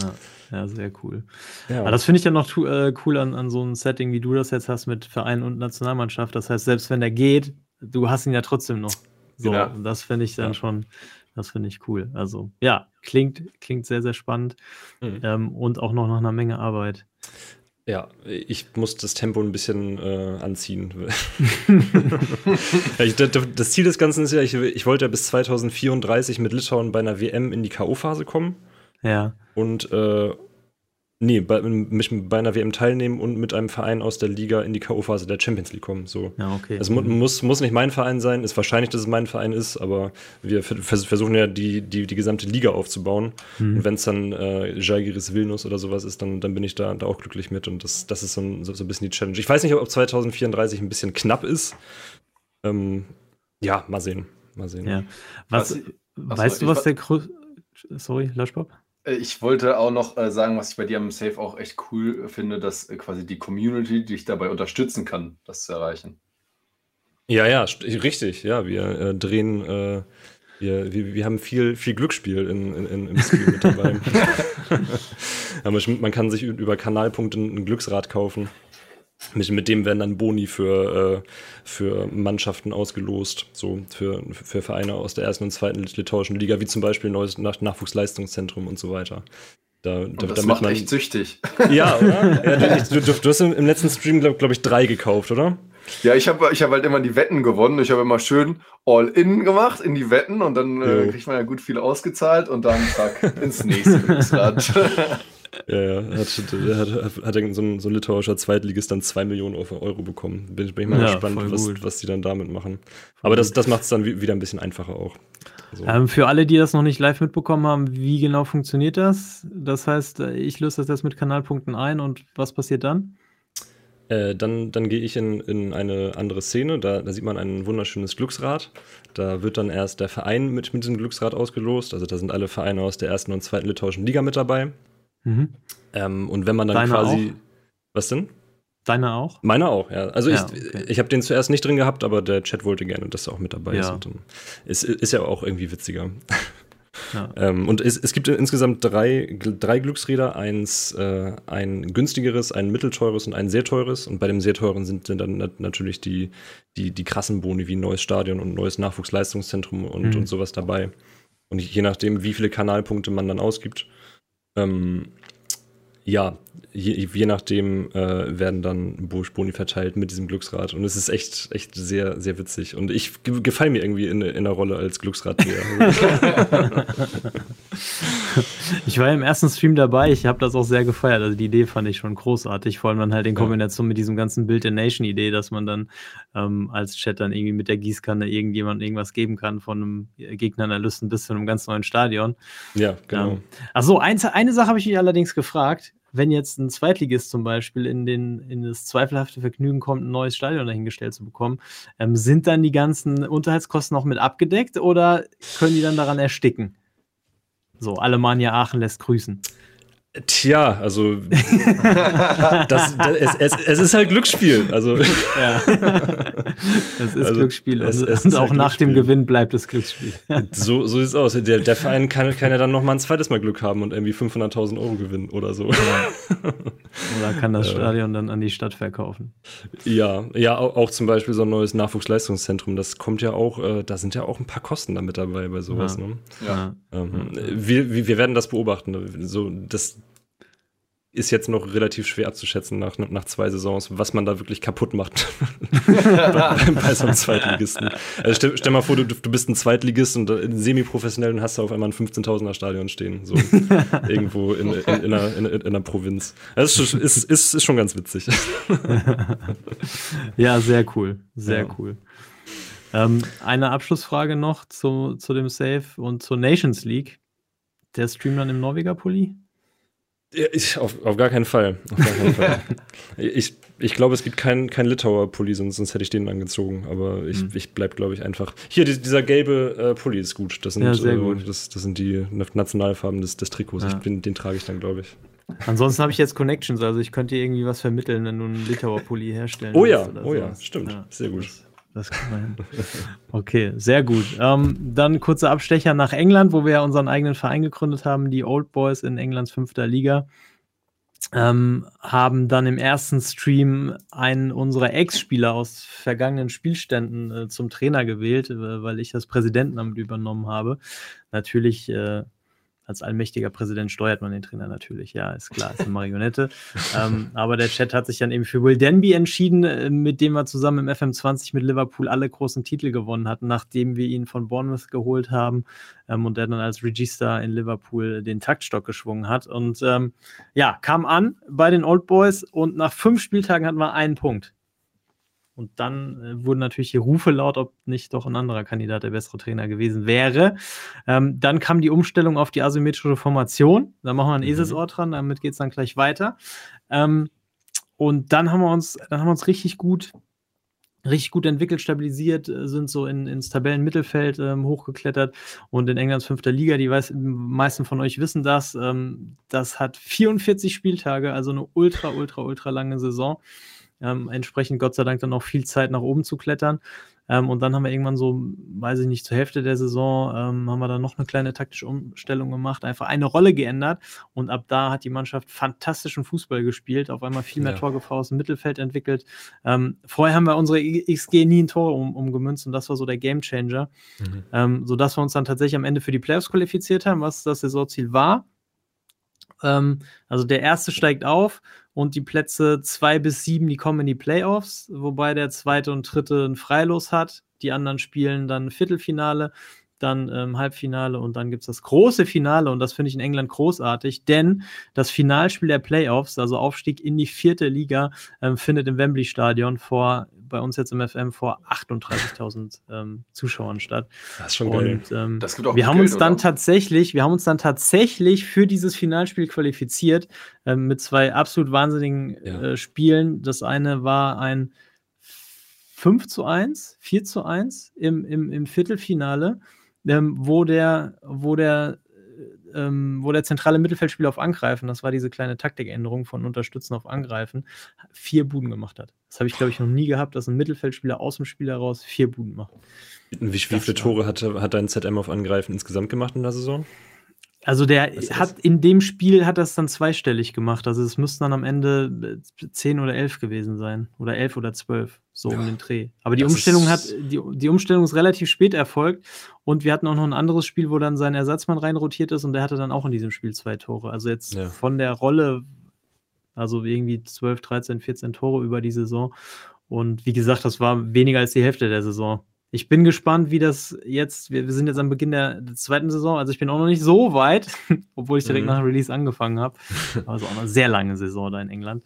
Ja, ja, sehr cool. Ja. Aber das finde ich ja noch äh, cool an, an so einem Setting, wie du das jetzt hast mit Verein und Nationalmannschaft. Das heißt, selbst wenn der geht, du hast ihn ja trotzdem noch. So, genau. das finde ich dann ja. schon, das finde ich cool. Also, ja, klingt, klingt sehr, sehr spannend mhm. ähm, und auch noch nach einer Menge Arbeit. Ja, ich muss das Tempo ein bisschen äh, anziehen. das Ziel des Ganzen ist ja, ich, ich wollte ja bis 2034 mit Litauen bei einer WM in die K.O.-Phase kommen. Ja. Und äh, Nee, bei, mich bei einer WM teilnehmen und mit einem Verein aus der Liga in die K.O.-Phase der Champions League kommen. So. Ja, okay. Es mu mhm. muss, muss nicht mein Verein sein, ist wahrscheinlich, dass es mein Verein ist, aber wir versuchen ja die, die, die gesamte Liga aufzubauen. Mhm. Und wenn es dann äh, Jalgiris Vilnius oder sowas ist, dann, dann bin ich da, da auch glücklich mit und das, das ist so ein, so, so ein bisschen die Challenge. Ich weiß nicht, ob 2034 ein bisschen knapp ist. Ähm, ja, mal sehen. Mal sehen. Ja. Was, was weißt du, was der größte. Sorry, Löschbob? Äh, ich wollte auch noch äh, sagen, was ich bei dir am Safe auch echt cool finde, dass äh, quasi die Community dich dabei unterstützen kann, das zu erreichen. Ja, ja, richtig. Ja, wir äh, drehen, wir, wir, wir, haben viel, viel Glücksspiel in, in, in im Spiel mit dabei. man kann sich über Kanalpunkte ein Glücksrad kaufen. Mit, mit dem werden dann Boni für, äh, für Mannschaften ausgelost, so für, für Vereine aus der ersten und zweiten litauischen Liga, wie zum Beispiel neues Nach Nachwuchsleistungszentrum und so weiter. Da, und das macht man, echt süchtig. Ja, oder? Ja, du, du, du, hast im, im letzten Stream, glaube glaub ich, drei gekauft, oder? Ja, ich habe ich hab halt immer die Wetten gewonnen. Ich habe immer schön All-In gemacht in die Wetten und dann äh, kriegt man ja gut viel ausgezahlt und dann zack, ins nächste Glücksrad. Ja, ja. Hat, hat, hat, hat so, ein, so ein litauischer Zweitligist dann 2 Millionen Euro bekommen. Bin, bin ich mal ja, gespannt, was, was die dann damit machen. Aber das, das macht es dann wieder ein bisschen einfacher auch. Also. Ähm, für alle, die das noch nicht live mitbekommen haben, wie genau funktioniert das? Das heißt, ich löse das jetzt mit Kanalpunkten ein und was passiert dann? Äh, dann, dann gehe ich in, in eine andere Szene, da, da, sieht man ein wunderschönes Glücksrad. Da wird dann erst der Verein mit, mit diesem Glücksrad ausgelost. Also da sind alle Vereine aus der ersten und zweiten litauischen Liga mit dabei. Mhm. Ähm, und wenn man dann Deine quasi. Auch? Was denn? Deine auch? Meine auch, ja. Also ja, ich, okay. ich habe den zuerst nicht drin gehabt, aber der Chat wollte gerne, dass er auch mit dabei ja. ist. Und ist, ist ja auch irgendwie witziger. Ja. ähm, und es, es, gibt insgesamt drei, drei Glücksräder, eins äh, ein günstigeres, ein mittelteures und ein sehr teures. Und bei dem sehr teuren sind dann natürlich die, die, die krassen Boni wie ein neues Stadion und ein neues Nachwuchsleistungszentrum und, mhm. und sowas dabei. Und je nachdem, wie viele Kanalpunkte man dann ausgibt, ähm, Ja, je, je nachdem äh, werden dann Boni verteilt mit diesem Glücksrad. Und es ist echt, echt sehr, sehr witzig. Und ich gefalle mir irgendwie in, in der Rolle als Glücksrad. ich war im ersten Stream dabei, ich habe das auch sehr gefeiert. Also die Idee fand ich schon großartig, vor allem dann halt in Kombination mit diesem ganzen Bild der Nation-Idee, dass man dann ähm, als Chat dann irgendwie mit der Gießkanne irgendjemand irgendwas geben kann, von einem Gegneranalysten bis zu einem ganz neuen Stadion. Ja, genau. Ähm, Achso, eine Sache habe ich mich allerdings gefragt wenn jetzt ein Zweitligist zum Beispiel in, den, in das zweifelhafte Vergnügen kommt, ein neues Stadion dahingestellt zu bekommen, ähm, sind dann die ganzen Unterhaltskosten noch mit abgedeckt oder können die dann daran ersticken? So, Alemannia Aachen lässt grüßen. Tja, also das, das, es, es, es, ist halt Glücksspiel. Also ja. Es ist also, Glücksspiel. Es, es und auch halt nach dem Gewinn bleibt es Glücksspiel. So, so sieht es aus. Der, der Verein kann, kann ja dann noch mal ein zweites Mal Glück haben und irgendwie 500.000 Euro gewinnen oder so. Ja. Oder kann das Stadion dann an die Stadt verkaufen. Ja, ja, auch, auch zum Beispiel so ein neues Nachwuchsleistungszentrum. Das kommt ja auch, äh, da sind ja auch ein paar Kosten damit dabei bei sowas. Ja. Ne? Ja. Ähm, wir, wir werden das beobachten. So, das, ist jetzt noch relativ schwer abzuschätzen nach, nach zwei Saisons, was man da wirklich kaputt macht bei, bei, so einem Zweitligisten. Also stell, stell mal vor, du, du bist ein Zweitligist und äh, semi-professionell und hast da auf einmal ein 15.000er Stadion stehen, so irgendwo in, in, in, einer, in, in einer Provinz. Das ist, ist, ist, ist schon ganz witzig. ja, sehr cool, sehr ja. cool. Ähm, eine Abschlussfrage noch zu, zu dem Save und zur Nations League. Der Stream dann im Norweger Pulli? Ich, auf, auf, gar keinen Fall. Gar keinen Fall. ich ich glaube, es gibt keinen kein Litauer Pulli, sonst, sonst hätte ich den angezogen. Aber ich, mhm. ich bleibe, glaube ich, einfach. Hier, die, dieser gelbe äh, Pulli ist gut. Das sind, ja, sehr äh, gut. Das, das sind die Nationalfarben des, des Trikots. Ja. Ich, den, den trage ich dann, glaube ich. Ansonsten habe ich jetzt Connections, also ich könnte dir irgendwie was vermitteln, wenn du einen Litauer Pulli herstellen Oh ja, oh ja, stimmt. Ja, sehr gut. Das, das kann man. Okay, sehr gut. Ähm, dann kurzer Abstecher nach England, wo wir ja unseren eigenen Verein gegründet haben, die Old Boys in Englands fünfter Liga. Ähm, haben dann im ersten Stream einen unserer Ex-Spieler aus vergangenen Spielständen äh, zum Trainer gewählt, äh, weil ich das Präsidentenamt übernommen habe. Natürlich äh, als allmächtiger Präsident steuert man den Trainer natürlich, ja, ist klar, ist eine Marionette. ähm, aber der Chat hat sich dann eben für Will Denby entschieden, äh, mit dem wir zusammen im FM20 mit Liverpool alle großen Titel gewonnen hatten, nachdem wir ihn von Bournemouth geholt haben ähm, und der dann als Regista in Liverpool den Taktstock geschwungen hat. Und ähm, ja, kam an bei den Old Boys und nach fünf Spieltagen hatten wir einen Punkt. Und dann äh, wurden natürlich hier Rufe laut, ob nicht doch ein anderer Kandidat der bessere Trainer gewesen wäre. Ähm, dann kam die Umstellung auf die asymmetrische Formation. Da machen wir ein mhm. Eselsohr dran, damit geht es dann gleich weiter. Ähm, und dann haben wir uns, dann haben wir uns richtig gut, richtig gut entwickelt, stabilisiert, äh, sind so in, ins Tabellenmittelfeld ähm, hochgeklettert und in Englands fünfter Liga, die weiß, meisten von euch wissen das, ähm, das hat 44 Spieltage, also eine ultra, ultra, ultra lange Saison. Ähm, entsprechend Gott sei Dank dann auch viel Zeit nach oben zu klettern. Ähm, und dann haben wir irgendwann so, weiß ich nicht, zur Hälfte der Saison ähm, haben wir dann noch eine kleine taktische Umstellung gemacht, einfach eine Rolle geändert und ab da hat die Mannschaft fantastischen Fußball gespielt, auf einmal viel mehr ja. Torgefahr aus dem Mittelfeld entwickelt. Ähm, vorher haben wir unsere XG nie ein Tor um, umgemünzt und das war so der Gamechanger, mhm. ähm, sodass wir uns dann tatsächlich am Ende für die Playoffs qualifiziert haben, was das Saisonziel war. Ähm, also der erste steigt auf und die Plätze zwei bis sieben, die kommen in die Playoffs, wobei der zweite und dritte ein Freilos hat. Die anderen spielen dann Viertelfinale, dann ähm, Halbfinale und dann gibt es das große Finale und das finde ich in England großartig, denn das Finalspiel der Playoffs, also Aufstieg in die vierte Liga, ähm, findet im Wembley Stadion vor bei uns jetzt im FM vor 38.000 ähm, Zuschauern statt. Das ist schon geil. Und, ähm, das gibt auch wir haben Geld, uns dann oder? tatsächlich, wir haben uns dann tatsächlich für dieses Finalspiel qualifiziert ähm, mit zwei absolut wahnsinnigen ja. äh, Spielen. Das eine war ein 5 zu 1, 4 zu 1 im, im, im Viertelfinale, ähm, wo der, wo der ähm, wo der zentrale Mittelfeldspieler auf Angreifen, das war diese kleine Taktikänderung von Unterstützen auf Angreifen, vier Buden gemacht hat. Das habe ich, glaube ich, noch nie gehabt, dass ein Mittelfeldspieler aus dem Spiel heraus vier Buden macht. Wie, wie viele Tore hat, hat dein ZM auf Angreifen insgesamt gemacht in der Saison? Also der hat in dem Spiel hat das dann zweistellig gemacht. Also es müssten dann am Ende äh, zehn oder elf gewesen sein. Oder elf oder zwölf, so ja. um den Dreh. Aber die Umstellung hat, die, die Umstellung ist relativ spät erfolgt und wir hatten auch noch ein anderes Spiel, wo dann sein Ersatzmann reinrotiert ist und der hatte dann auch in diesem Spiel zwei Tore. Also jetzt ja. von der Rolle Also irgendwie 12, 13, 14 Tore über die Saison. Und wie gesagt, das war weniger als die Hälfte der Saison. Ich bin gespannt, wie das jetzt, wir, wir sind jetzt am Beginn der, der, zweiten Saison, also ich bin auch noch nicht so weit, obwohl ich direkt mhm. nach Release angefangen habe. Also auch eine sehr lange Saison da in England.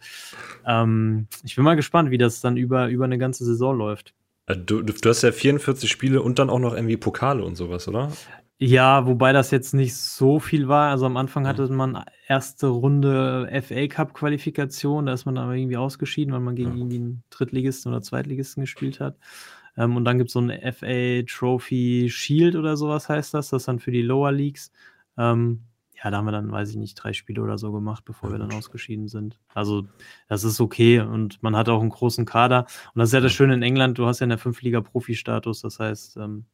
Ähm, ich bin mal gespannt, wie das dann über, über eine ganze Saison läuft. Äh, du, du, hast ja 44 Spiele und dann auch noch irgendwie Pokale und sowas, oder? Ja, wobei das jetzt nicht so viel war. Also am Anfang hatte man erste Runde FA Cup Qualifikation, da ist man aber irgendwie ausgeschieden, weil man gegen irgendwie einen Drittligisten oder Zweitligisten gespielt hat. Ähm, und dann gibt es so eine FA Trophy Shield oder sowas heißt das. Das dann für die Lower Leagues. Ähm, ja, da haben wir dann, weiß ich nicht, drei Spiele oder so gemacht, bevor wir dann ausgeschieden sind. Also, das ist okay und man hat auch einen großen Kader. Und das ist ja das Schöne in England, du hast ja in der Fünf-Liga-Profi-Status, das heißt, ähm,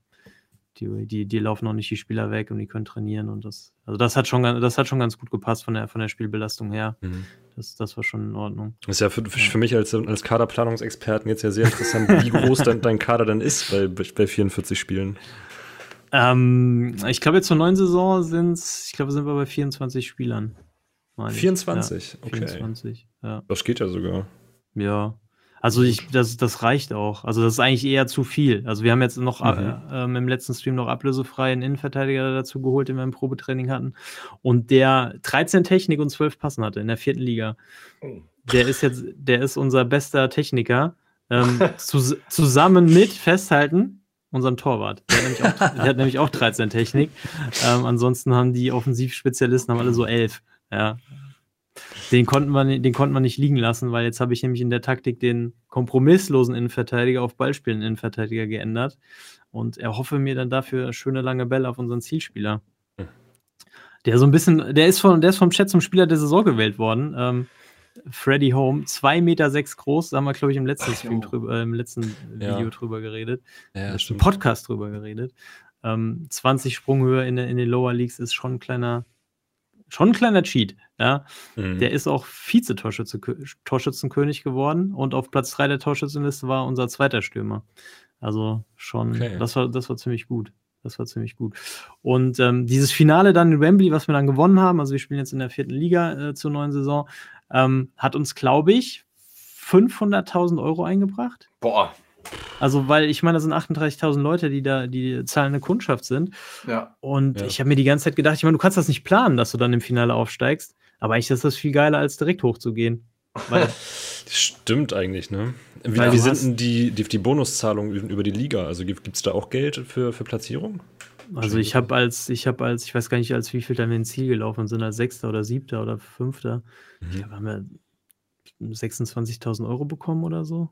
die, die, die laufen auch nicht die Spieler weg und die können trainieren und das, also das hat schon, das hat schon ganz gut gepasst von der, von der Spielbelastung her. Mhm. Das, das war schon in Ordnung. Das ist ja für, für mich als, als Kaderplanungsexperten jetzt ja sehr interessant, wie groß dein, dein Kader dann ist bei, bei 44 Spielen. Ähm, ich glaube, jetzt zur neuen Saison sind es, ich glaube, sind wir bei 24 Spielern. 24, ja, okay. 24, ja. Das geht ja sogar. Ja. Also ich, das, das reicht auch. Also das ist eigentlich eher zu viel. Also wir haben jetzt noch mhm. äh, ähm, im letzten Stream noch ablösefreien Innenverteidiger dazu geholt, den wir im Probetraining hatten. Und der 13 Technik und 12 Passen hatte in der vierten Liga. Oh. Der ist jetzt, der ist unser bester Techniker. Ähm, zu, zusammen mit Festhalten, unserem Torwart. Der hat nämlich auch, der hat nämlich auch 13 Technik. Ähm, ansonsten haben die Offensivspezialisten haben alle so 11. Ja, den konnten wir, den konnten wir nicht liegen lassen, weil jetzt habe ich nämlich in der Taktik den kompromisslosen Innenverteidiger auf Ballspielen Innenverteidiger geändert und erhoffe mir dann dafür schöne lange Bälle auf unseren Zielspieler. Der so ein bisschen, der ist, von, der ist vom Chat zum Spieler der Saison gewählt worden. Ähm, Freddy Home, 2,6 Meter sechs groß, da haben wir, glaube ich, im letzten Stream drüber, äh, im letzten ja. Video drüber geredet. Ja, Im Podcast drüber geredet. Ähm, 20 Sprunghöhe in, in den Lower Leagues ist schon ein kleiner, schon ein kleiner Cheat. Ja, mhm. der ist auch Vize-Torschützenkönig geworden und auf Platz 3 der Torschützenliste war unser zweiter Stürmer. Also schon, okay. das, war, das war ziemlich gut. Das war ziemlich gut. Und ähm, dieses Finale dann in Wembley, was wir dann gewonnen haben, also wir spielen jetzt in der vierten Liga äh, zur neuen Saison, ähm, hat uns, glaube ich, 500.000 Euro eingebracht. Boah, also, weil ich meine, das sind 38.000 Leute, die da die zahlende Kundschaft sind. Ja. Und ja. ich habe mir die ganze Zeit gedacht, ich meine, du kannst das nicht planen, dass du dann im Finale aufsteigst. Aber eigentlich ist das viel geiler, als direkt hochzugehen. Stimmt eigentlich, ne? Wie, wie sind denn die, die, die Bonuszahlungen über die Liga? Also gibt es da auch Geld für, für Platzierung? Also ich habe als, ich habe als, ich weiß gar nicht, als wie viel da wir ins Ziel gelaufen sind, als Sechster oder Siebter oder Fünfter. Mhm. Ich glaube, haben wir 26.000 Euro bekommen oder so.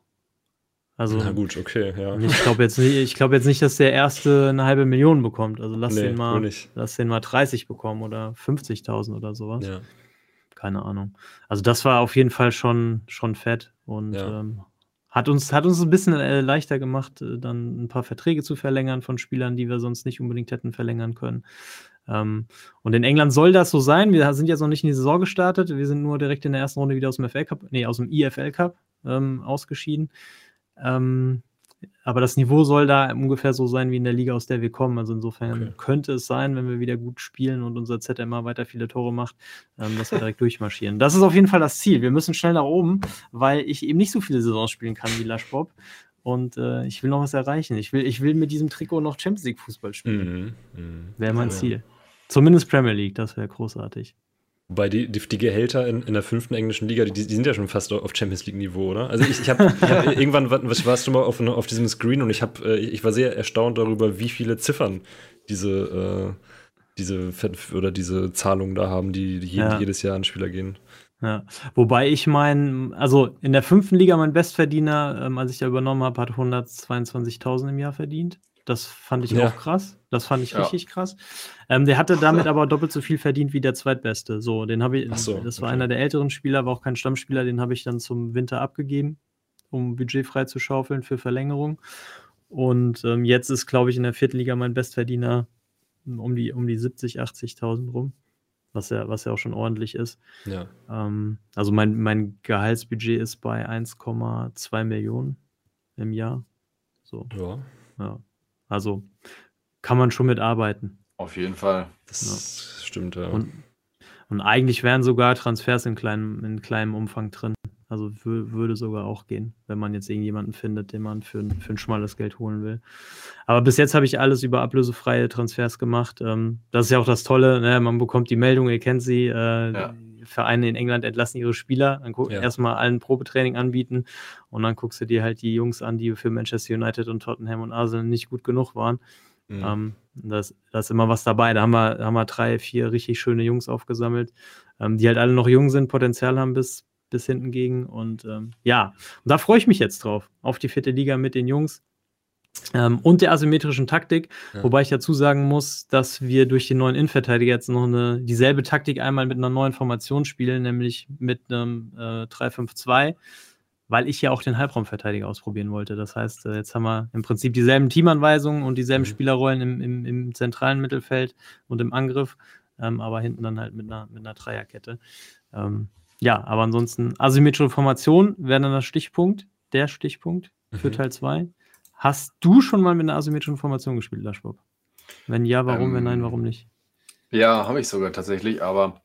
Also, Na gut, okay, ja. Ich glaube jetzt, nicht, glaub jetzt nicht, dass der erste eine halbe Million bekommt. Also lass, nee, den, mal, lass den mal 30 bekommen oder 50.000 oder sowas. Ja. Keine Ahnung. Also das war auf jeden Fall schon, schon fett und ja. ähm, hat, uns, hat uns ein bisschen äh, leichter gemacht, äh, dann ein paar Verträge zu verlängern von Spielern, die wir sonst nicht unbedingt hätten verlängern können. Ähm, und in England soll das so sein. Wir sind jetzt noch nicht in die Saison gestartet. Wir sind nur direkt in der ersten Runde wieder aus dem FL Cup, nee, aus dem IFL Cup ähm, ausgeschieden. Ähm, aber das Niveau soll da ungefähr so sein wie in der Liga, aus der wir kommen. Also insofern okay. könnte es sein, wenn wir wieder gut spielen und unser ZMA weiter viele Tore macht, ähm, dass wir direkt durchmarschieren. Das ist auf jeden Fall das Ziel. Wir müssen schnell nach oben, weil ich eben nicht so viele Saisons spielen kann wie Lash Bob. Und äh, ich will noch was erreichen. Ich will, ich will mit diesem Trikot noch Champions League Fußball spielen. Mhm, mh. Wäre mein ja. Ziel. Zumindest Premier League, das wäre großartig. Wobei die, die, die, Gehälter in, in der fünften englischen Liga, die, die sind ja schon fast auf Champions League-Niveau, oder? Also ich, ich habe hab irgendwann was warst du mal auf, auf diesem Screen und ich habe äh, ich war sehr erstaunt darüber, wie viele Ziffern diese, äh, diese oder diese Zahlungen da haben, die, die ja. jedes Jahr an Spieler gehen. Ja, wobei ich mein, also in der fünften Liga mein Bestverdiener, ähm, als ich da übernommen habe, hat 122.000 im Jahr verdient. Das fand ich ja. auch krass. Das fand ich ja. richtig krass. Ähm, der hatte damit aber doppelt so viel verdient wie der zweitbeste. So, den habe ich. So, das war okay. einer der älteren Spieler, war auch kein Stammspieler. Den habe ich dann zum Winter abgegeben, um Budget frei zu schaufeln für Verlängerung. Und ähm, jetzt ist, glaube ich, in der vierten Liga mein Bestverdiener um die, um die 70, 80.000 rum. Was ja, was ja auch schon ordentlich ist. Ja. Ähm, also mein, mein Gehaltsbudget ist bei 1,2 Millionen im Jahr. So. Ja. Ja. Also kann man schon mitarbeiten. Auf jeden Fall. Das ja. stimmt, ja. Und, Und eigentlich wären sogar Transfers in kleinem, in kleinem Umfang drin. Also würde sogar auch gehen, wenn man jetzt irgendjemanden findet, den man für, für ein schmales Geld holen will. Aber bis jetzt habe ich alles über ablösefreie Transfers gemacht. Ähm, das ist ja auch das Tolle, ne? man bekommt die Meldung, ihr kennt sie, äh, ja. Vereine in England entlassen ihre Spieler, dann ja. erstmal allen Probetraining anbieten und dann guckst du dir halt die Jungs an, die für Manchester United und Tottenham und Arsenal nicht gut genug waren. Mhm. Ähm, das, da ist immer was dabei. Da haben wir, haben wir drei, vier richtig schöne Jungs aufgesammelt, ähm, die halt alle noch jung sind, Potenzial haben bis, bis hinten gegen. Und ähm, ja, und da freue ich mich jetzt drauf, auf die vierte Liga mit den Jungs. Ähm, und der asymmetrischen Taktik, ja. wobei ich dazu sagen muss, dass wir durch den neuen Innenverteidiger jetzt noch eine dieselbe Taktik einmal mit einer neuen Formation spielen, nämlich mit einem äh, 3-5-2 weil ich ja auch den Halbraumverteidiger ausprobieren wollte. Das heißt, äh, jetzt haben wir im Prinzip dieselben Teamanweisungen und dieselben mhm. Spielerrollen im, im, im, zentralen Mittelfeld und im Angriff, ähm, aber hinten dann halt mit einer, mit einer Dreierkette. Ähm, ja, aber ansonsten asymmetrische Formation wäre dann das Stichpunkt, der Stichpunkt für mhm. Teil 2. Hast du schon mal mit einer asymmetrischen Formation gespielt, Laschbob? Wenn ja, warum? Ähm, Wenn nein, warum nicht? Ja, habe ich sogar tatsächlich, aber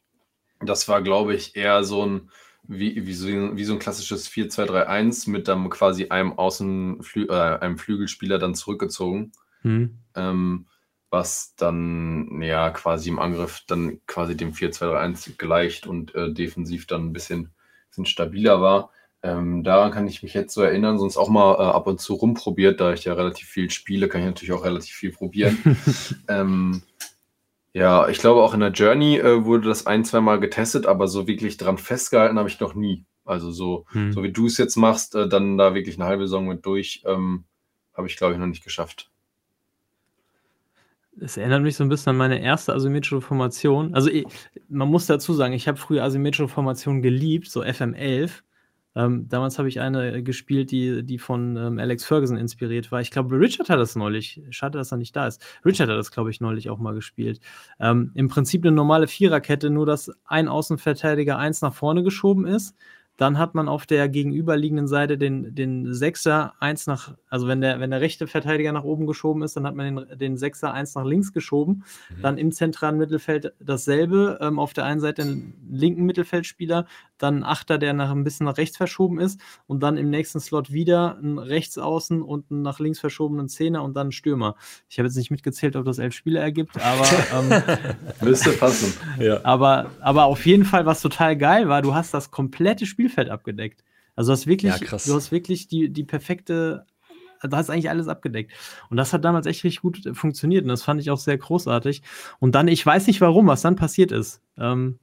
das war, glaube ich, eher so ein wie, wie, so, wie so ein klassisches 4-2-3-1 mit dann quasi einem Außenflü äh, einem Flügelspieler dann zurückgezogen. Mhm. Ähm, was dann ja quasi im Angriff dann quasi dem 4-2-3-1 gleicht und äh, defensiv dann ein bisschen, bisschen stabiler war. Ähm, daran kann ich mich jetzt so erinnern, sonst auch mal äh, ab und zu rumprobiert, da ich ja relativ viel spiele, kann ich natürlich auch relativ viel probieren. ähm, ja, ich glaube auch in der Journey äh, wurde das ein, zwei Mal getestet, aber so wirklich dran festgehalten habe ich noch nie. Also so, hm. so wie du es jetzt machst, äh, dann da wirklich eine halbe Saison mit durch, ähm, habe ich glaube ich noch nicht geschafft. Es erinnert mich so ein bisschen an meine erste asymmetrische Formation. Also ich, man muss dazu sagen, ich habe früher asymmetrische Formationen geliebt, so FM11. Ähm, damals habe ich eine gespielt, die, die von ähm, Alex Ferguson inspiriert war. Ich glaube, Richard hat das neulich. Schade, dass er nicht da ist. Richard hat das, glaube ich, neulich auch mal gespielt. Ähm, Im Prinzip eine normale Viererkette, nur dass ein Außenverteidiger eins nach vorne geschoben ist dann hat man auf der gegenüberliegenden Seite den, den Sechser eins nach, also wenn der, wenn der rechte Verteidiger nach oben geschoben ist, dann hat man den, den Sechser eins nach links geschoben. Mhm. Dann im zentralen Mittelfeld dasselbe. Ähm, auf der einen Seite einen linken Mittelfeldspieler, dann ein Achter, der nach, ein bisschen nach rechts verschoben ist und dann im nächsten Slot wieder ein Rechtsaußen und einen nach links verschobenen Zehner und dann ein Stürmer. Ich habe jetzt nicht mitgezählt, ob das elf Spiele ergibt, aber ähm, müsste passen. Ja. Aber, aber auf jeden Fall, was total geil war, du hast das komplette Spiel Spielfeld abgedeckt. Also du hast wirklich, ja, du hast wirklich die, die perfekte, du hast eigentlich alles abgedeckt. Und das hat damals echt richtig gut funktioniert und das fand ich auch sehr großartig. Und dann, ich weiß nicht warum, was dann passiert ist. Ähm,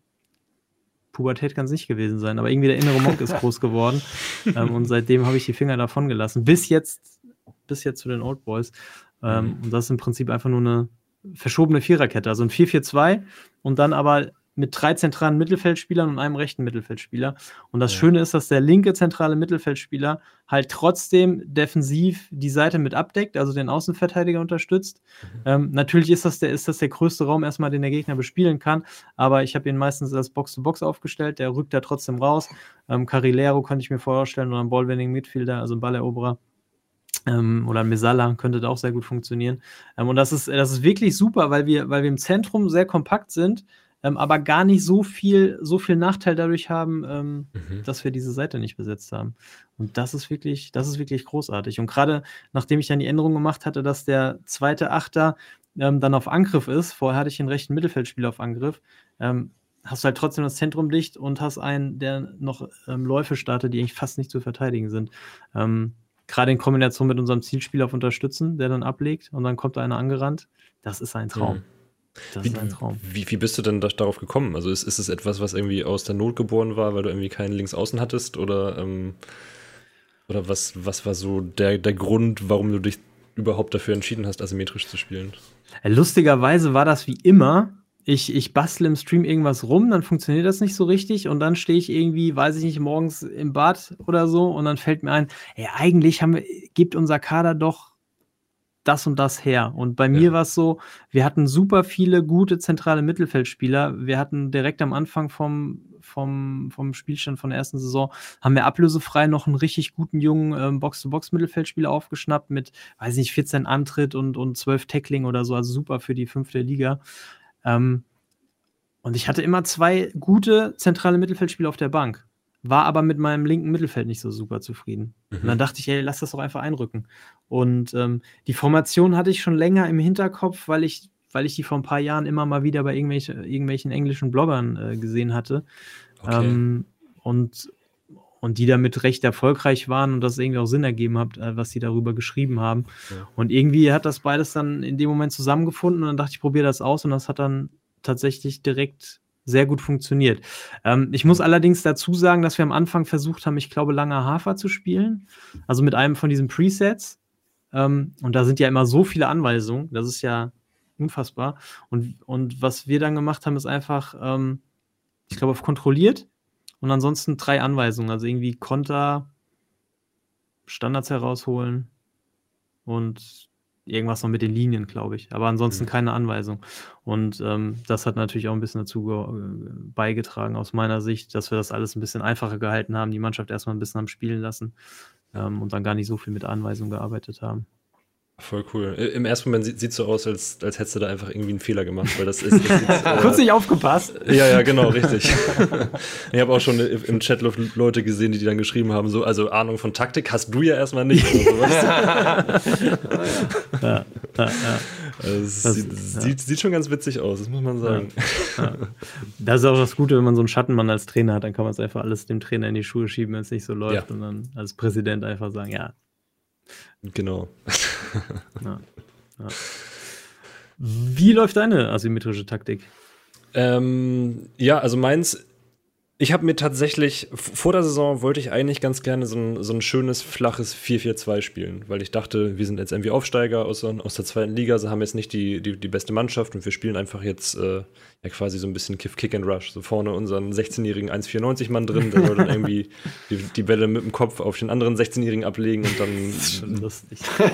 Pubertät kann es nicht gewesen sein, aber irgendwie der innere Monk ist groß geworden. Ähm, und seitdem habe ich die Finger davon gelassen. Bis jetzt, bis jetzt zu den Old Boys. Ähm, mhm. Und das ist im Prinzip einfach nur eine verschobene Viererkette, also ein 4-4-2 und dann aber mit drei zentralen Mittelfeldspielern und einem rechten Mittelfeldspieler. Und das ja. Schöne ist, dass der linke zentrale Mittelfeldspieler halt trotzdem defensiv die Seite mit abdeckt, also den Außenverteidiger unterstützt. Mhm. Ähm, natürlich ist das, der, ist das der größte Raum erstmal, den der Gegner bespielen kann, aber ich habe ihn meistens als Box-to-Box -Box aufgestellt, der rückt da trotzdem raus. Ähm, Carrilero könnte ich mir vorstellen oder ein Ballwinning-Midfielder, also ein Balleroberer. Ähm, oder ein Mesala könnte da auch sehr gut funktionieren. Ähm, und das ist, das ist wirklich super, weil wir, weil wir im Zentrum sehr kompakt sind ähm, aber gar nicht so viel, so viel Nachteil dadurch haben, ähm, mhm. dass wir diese Seite nicht besetzt haben. Und das ist wirklich, das ist wirklich großartig. Und gerade nachdem ich dann die Änderung gemacht hatte, dass der zweite Achter ähm, dann auf Angriff ist, vorher hatte ich den rechten Mittelfeldspieler auf Angriff, ähm, hast du halt trotzdem das Zentrum dicht und hast einen, der noch ähm, Läufe startet, die eigentlich fast nicht zu verteidigen sind. Ähm, gerade in Kombination mit unserem Zielspieler auf Unterstützen, der dann ablegt und dann kommt da einer angerannt. Das ist ein Traum. Mhm. Das wie, ist ein Traum. Wie, wie bist du denn da, darauf gekommen? Also ist, ist es etwas, was irgendwie aus der Not geboren war, weil du irgendwie keinen Linksaußen hattest? Oder, ähm, oder was, was war so der, der Grund, warum du dich überhaupt dafür entschieden hast, asymmetrisch zu spielen? Lustigerweise war das wie immer. Ich, ich bastle im Stream irgendwas rum, dann funktioniert das nicht so richtig und dann stehe ich irgendwie, weiß ich nicht, morgens im Bad oder so und dann fällt mir ein, ey, eigentlich haben wir, gibt unser Kader doch das und das her. Und bei mir war es so, wir hatten super viele gute zentrale Mittelfeldspieler. Wir hatten direkt am Anfang vom, vom, vom Spielstand von der ersten Saison, haben wir ablösefrei noch einen richtig guten jungen ähm, Box-to-Box-Mittelfeldspieler aufgeschnappt mit, weiß nicht, 14 Antritt und, und 12 Tackling oder so, also super für die fünfte Liga. Ähm, und ich hatte immer zwei gute zentrale Mittelfeldspieler auf der Bank, war aber mit meinem linken Mittelfeld nicht so super zufrieden. Mhm. Und dann dachte ich, ey, lass das doch einfach einrücken. Und ähm, die Formation hatte ich schon länger im Hinterkopf, weil ich, weil ich die vor ein paar Jahren immer mal wieder bei irgendwelche, irgendwelchen englischen Bloggern äh, gesehen hatte. Okay. Ähm, und, und die damit recht erfolgreich waren und das irgendwie auch Sinn ergeben hat, äh, was sie darüber geschrieben haben. Ja. Und irgendwie hat das beides dann in dem Moment zusammengefunden und dann dachte ich, probiere das aus und das hat dann tatsächlich direkt sehr gut funktioniert. Ähm, ich muss allerdings dazu sagen, dass wir am Anfang versucht haben, ich glaube, Langer Hafer zu spielen. Also mit einem von diesen Presets. Ähm, und da sind ja immer so viele Anweisungen. Das ist ja unfassbar. Und, und was wir dann gemacht haben, ist einfach, ähm, ich glaube, auf kontrolliert und ansonsten drei Anweisungen. Also irgendwie Konter, Standards herausholen und irgendwas noch mit den Linien, glaube ich. Aber ansonsten mhm. keine Anweisung. Und ähm, das hat natürlich auch ein bisschen dazu äh, beigetragen, aus meiner Sicht, dass wir das alles ein bisschen einfacher gehalten haben, die Mannschaft erstmal ein bisschen am Spielen lassen ähm, und dann gar nicht so viel mit Anweisungen gearbeitet haben. Voll cool. Im ersten Moment sieht es so aus, als, als hättest du da einfach irgendwie einen Fehler gemacht, weil das ist. Das ist äh, Kurz nicht aufgepasst. Ja, ja, genau, richtig. ich habe auch schon im Chat Leute gesehen, die, die dann geschrieben haben, so, also Ahnung von Taktik hast du ja erstmal nicht. So, ja, ja, ja. Also es das, sieht, ja. Sieht, sieht, schon ganz witzig aus, das muss man sagen. Ja. Das ist auch das Gute, wenn man so einen Schattenmann als Trainer hat, dann kann man es einfach alles dem Trainer in die Schuhe schieben, wenn es nicht so läuft und dann als Präsident einfach sagen, ja, Genau. ja, ja. Wie läuft deine asymmetrische Taktik? Ähm, ja, also meins ich habe mir tatsächlich, vor der Saison wollte ich eigentlich ganz gerne so ein, so ein schönes, flaches 4-4-2 spielen, weil ich dachte, wir sind jetzt irgendwie Aufsteiger aus, aus der zweiten Liga, sie haben jetzt nicht die, die, die beste Mannschaft und wir spielen einfach jetzt äh, ja quasi so ein bisschen Kiff, Kick and Rush. So vorne unseren 16-jährigen 1,94-Mann drin, der soll dann irgendwie die, die Bälle mit dem Kopf auf den anderen 16-jährigen ablegen und dann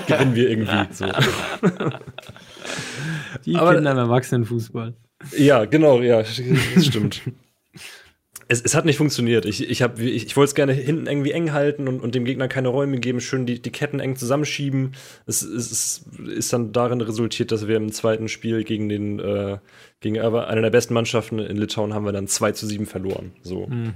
gewinnen wir irgendwie. So. Die Aber, Kinder im Erwachsenenfußball. Ja, genau, ja, das stimmt es, es, hat nicht funktioniert. Ich, ich, ich, ich wollte es gerne hinten irgendwie eng halten und, und, dem Gegner keine Räume geben, schön die, die Ketten eng zusammenschieben. Es, es, es, ist dann darin resultiert, dass wir im zweiten Spiel gegen den äh, gegen einer der besten Mannschaften in Litauen haben wir dann 2 zu 7 verloren. So. Mhm.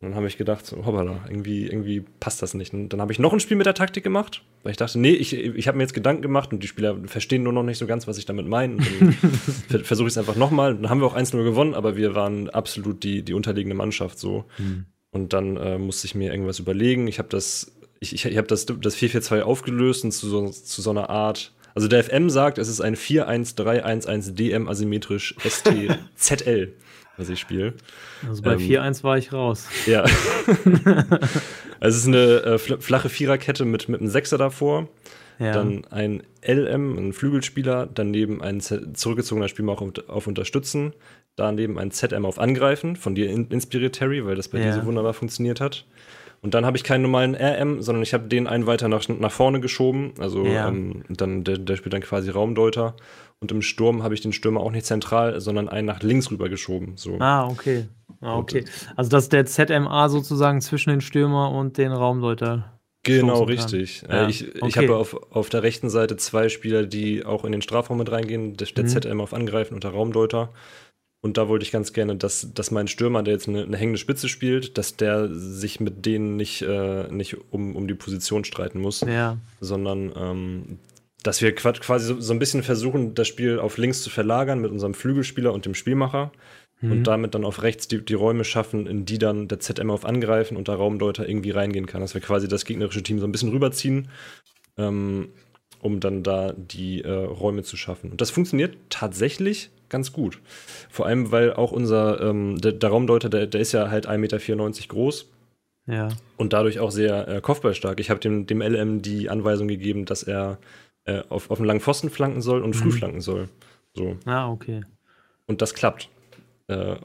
Und dann habe ich gedacht, so, hoppala, irgendwie, irgendwie passt das nicht. Und dann habe ich noch ein Spiel mit der Taktik gemacht, weil ich dachte, nee, ich, ich habe mir jetzt Gedanken gemacht und die Spieler verstehen nur noch nicht so ganz, was ich damit meine. Versuche ich es einfach nochmal. Dann haben wir auch 1-0 gewonnen, aber wir waren absolut die, die unterlegene Mannschaft so. Mhm. Und dann äh, musste ich mir irgendwas überlegen. Ich habe das, ich, ich, ich habe das, das 4-4-2 aufgelöst und zu so, zu so einer Art. Also der FM sagt, es ist ein 4-1-3-1-1 DM asymmetrisch ST-ZL was ich spiele. Also bei ähm, 4-1 war ich raus. Ja. also es ist eine äh, flache Viererkette mit, mit einem Sechser davor. Ja. Dann ein LM, ein Flügelspieler, daneben ein Z zurückgezogener Spielmacher auf, auf, Unterstützen, daneben ein ZM auf Angreifen, von dir in inspiriert Terry, weil das bei ja. dir so wunderbar funktioniert hat. Und dann habe ich keinen normalen RM, sondern ich habe den einen weiter nach, nach vorne geschoben. Also ja. ähm, dann, der, der spielt dann quasi Raumdeuter. Und im Sturm habe ich den Stürmer auch nicht zentral, sondern einen nach links rüber geschoben. So. Ah, okay. Ah, okay. Also das ist der ZMA sozusagen zwischen den Stürmer und den Raumdeuter. Genau, richtig. Ja, ich okay. ich habe auf, auf der rechten Seite zwei Spieler, die auch in den Strafraum mit reingehen. Der, der mhm. ZM auf Angreifen und der Raumdeuter. Und da wollte ich ganz gerne, dass, dass mein Stürmer, der jetzt eine, eine hängende Spitze spielt, dass der sich mit denen nicht, äh, nicht um, um die Position streiten muss, ja. sondern ähm, dass wir quasi so, ein bisschen versuchen, das Spiel auf links zu verlagern mit unserem Flügelspieler und dem Spielmacher mhm. und damit dann auf rechts die, die Räume schaffen, in die dann der ZM auf angreifen und der Raumdeuter irgendwie reingehen kann. Dass wir quasi das gegnerische Team so ein bisschen rüberziehen, ähm, um dann da die äh, Räume zu schaffen. Und das funktioniert tatsächlich ganz gut. Vor allem, weil auch unser, ähm, der, der, Raumdeuter, der, der ist ja halt 1,94 Meter groß. Ja. Und dadurch auch sehr äh, kopfballstark. Ich habe dem, dem LM die Anweisung gegeben, dass er äh, auf, auf einen langen Pfosten flanken soll und früh mhm. flanken soll. So. Ah, okay. Und das klappt. Äh,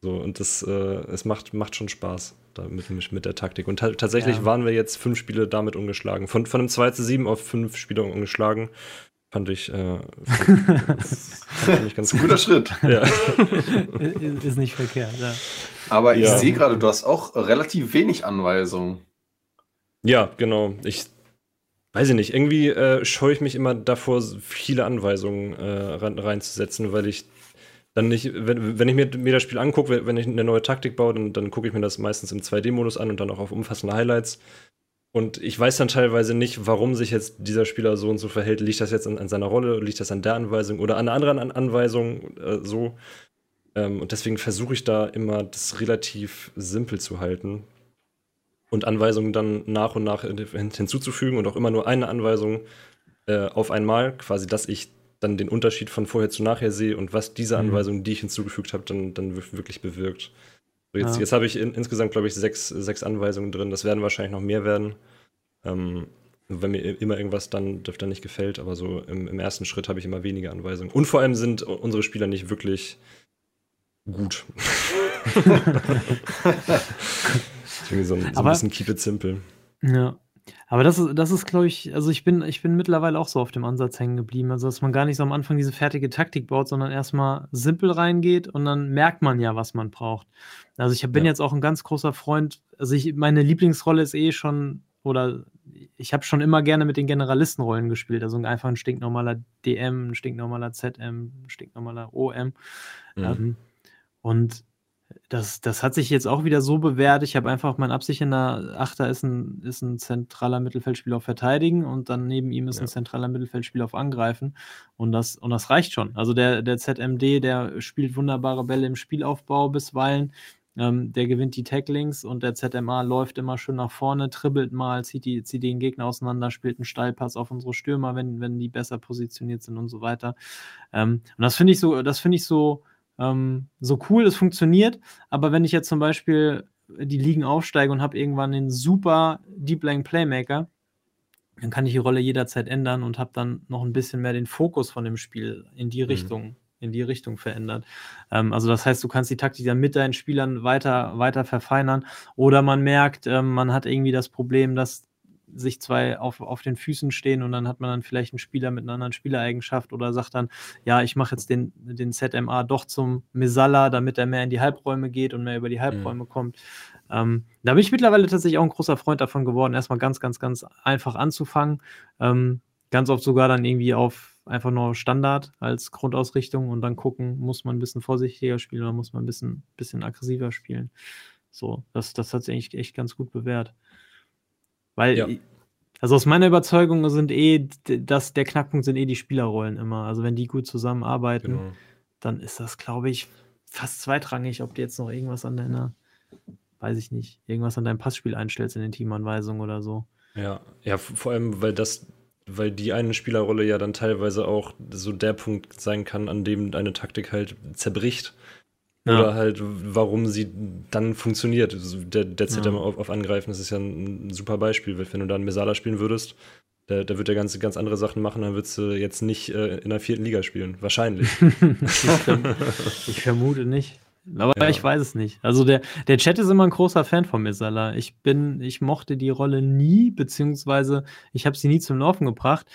so, und das, äh, es macht, macht schon Spaß da mit, mit der Taktik. Und tatsächlich ja. waren wir jetzt fünf Spiele damit ungeschlagen. Von, von einem 2 zu 7 auf fünf Spiele ungeschlagen. Fand ich, äh, fand ich ganz guter Schritt. Ja. Ist nicht verkehrt, ja. Aber ich ja. sehe gerade, du hast auch relativ wenig Anweisungen. Ja, genau. Ich weiß ich nicht, irgendwie äh, scheue ich mich immer davor, viele Anweisungen äh, rein, reinzusetzen, weil ich dann nicht, wenn, wenn ich mir, mir das Spiel angucke, wenn ich eine neue Taktik baue, dann, dann gucke ich mir das meistens im 2D-Modus an und dann auch auf umfassende Highlights. Und ich weiß dann teilweise nicht, warum sich jetzt dieser Spieler so und so verhält. Liegt das jetzt an, an seiner Rolle, liegt das an der Anweisung oder an einer anderen An Anweisung äh, so? Ähm, und deswegen versuche ich da immer, das relativ simpel zu halten und Anweisungen dann nach und nach hinzuzufügen und auch immer nur eine Anweisung äh, auf einmal, quasi, dass ich dann den Unterschied von vorher zu nachher sehe und was diese mhm. Anweisung, die ich hinzugefügt habe, dann, dann wirklich bewirkt. So jetzt, ja. jetzt habe ich in, insgesamt, glaube ich, sechs, sechs Anweisungen drin. Das werden wahrscheinlich noch mehr werden. Ähm, wenn mir immer irgendwas dann, dann nicht gefällt, aber so im, im ersten Schritt habe ich immer weniger Anweisungen. Und vor allem sind unsere Spieler nicht wirklich gut. Irgendwie so ein, so ein bisschen keep it simple. Ja. Aber das ist, das ist, glaube ich, also ich bin, ich bin mittlerweile auch so auf dem Ansatz hängen geblieben. Also, dass man gar nicht so am Anfang diese fertige Taktik baut, sondern erstmal simpel reingeht und dann merkt man ja, was man braucht. Also ich bin ja. jetzt auch ein ganz großer Freund, also ich, meine Lieblingsrolle ist eh schon, oder ich habe schon immer gerne mit den Generalistenrollen gespielt. Also einfach ein stinknormaler DM, ein stinknormaler ZM, ein stinknormaler OM. Mhm. Ähm, und das, das hat sich jetzt auch wieder so bewährt. Ich habe einfach mein absichernder Achter ist ein, ist ein zentraler Mittelfeldspieler auf Verteidigen und dann neben ihm ist ja. ein zentraler Mittelfeldspieler auf Angreifen. Und das, und das reicht schon. Also der, der ZMD, der spielt wunderbare Bälle im Spielaufbau bisweilen. Ähm, der gewinnt die Tacklings und der ZMA läuft immer schön nach vorne, dribbelt mal, zieht, die, zieht den Gegner auseinander, spielt einen Steilpass auf unsere Stürmer, wenn, wenn die besser positioniert sind und so weiter. Ähm, und das finde ich so, das finde ich so, ähm, so cool es funktioniert, aber wenn ich jetzt zum Beispiel die Ligen aufsteige und habe irgendwann den super Deep Lane Playmaker, dann kann ich die Rolle jederzeit ändern und habe dann noch ein bisschen mehr den Fokus von dem Spiel in die mhm. Richtung, in die Richtung verändert. Ähm, also das heißt, du kannst die Taktik dann mit deinen Spielern weiter, weiter verfeinern oder man merkt, ähm, man hat irgendwie das Problem, dass sich zwei auf, auf den Füßen stehen und dann hat man dann vielleicht einen Spieler mit einer anderen Spielereigenschaft oder sagt dann, ja, ich mache jetzt den, den ZMA doch zum Misala, damit er mehr in die Halbräume geht und mehr über die. Halbräume mhm. kommt. Ähm, da bin ich mittlerweile tatsächlich auch ein großer Freund davon geworden, erstmal ganz, ganz, ganz einfach anzufangen. Ähm, ganz oft sogar dann irgendwie auf einfach nur Standard als Grundausrichtung und dann gucken, muss man ein bisschen vorsichtiger spielen oder muss man ein bisschen, bisschen aggressiver spielen. So, das, das hat sich eigentlich echt ganz gut bewährt. Weil, ja. also aus meiner Überzeugung sind eh, dass der Knackpunkt sind eh die Spielerrollen immer. Also wenn die gut zusammenarbeiten, genau. dann ist das, glaube ich, fast zweitrangig, ob du jetzt noch irgendwas an deiner, weiß ich nicht, irgendwas an deinem Passspiel einstellst in den Teamanweisungen oder so. Ja, ja, vor allem, weil das, weil die eine Spielerrolle ja dann teilweise auch so der Punkt sein kann, an dem eine Taktik halt zerbricht. Ja. Oder halt, warum sie dann funktioniert. Der, der ZM ja. auf, auf Angreifen, das ist ja ein, super Beispiel. Wenn du dann Mesala spielen würdest, da, da wird er ganz, ganz andere Sachen machen, dann würdest du jetzt nicht äh, in der vierten Liga spielen. Wahrscheinlich. ich vermute nicht. Aber ja. ich weiß es nicht. Also der, der Chat ist immer ein großer Fan von Mesala. Ich bin, ich mochte die Rolle nie, beziehungsweise ich habe sie nie zum Laufen gebracht.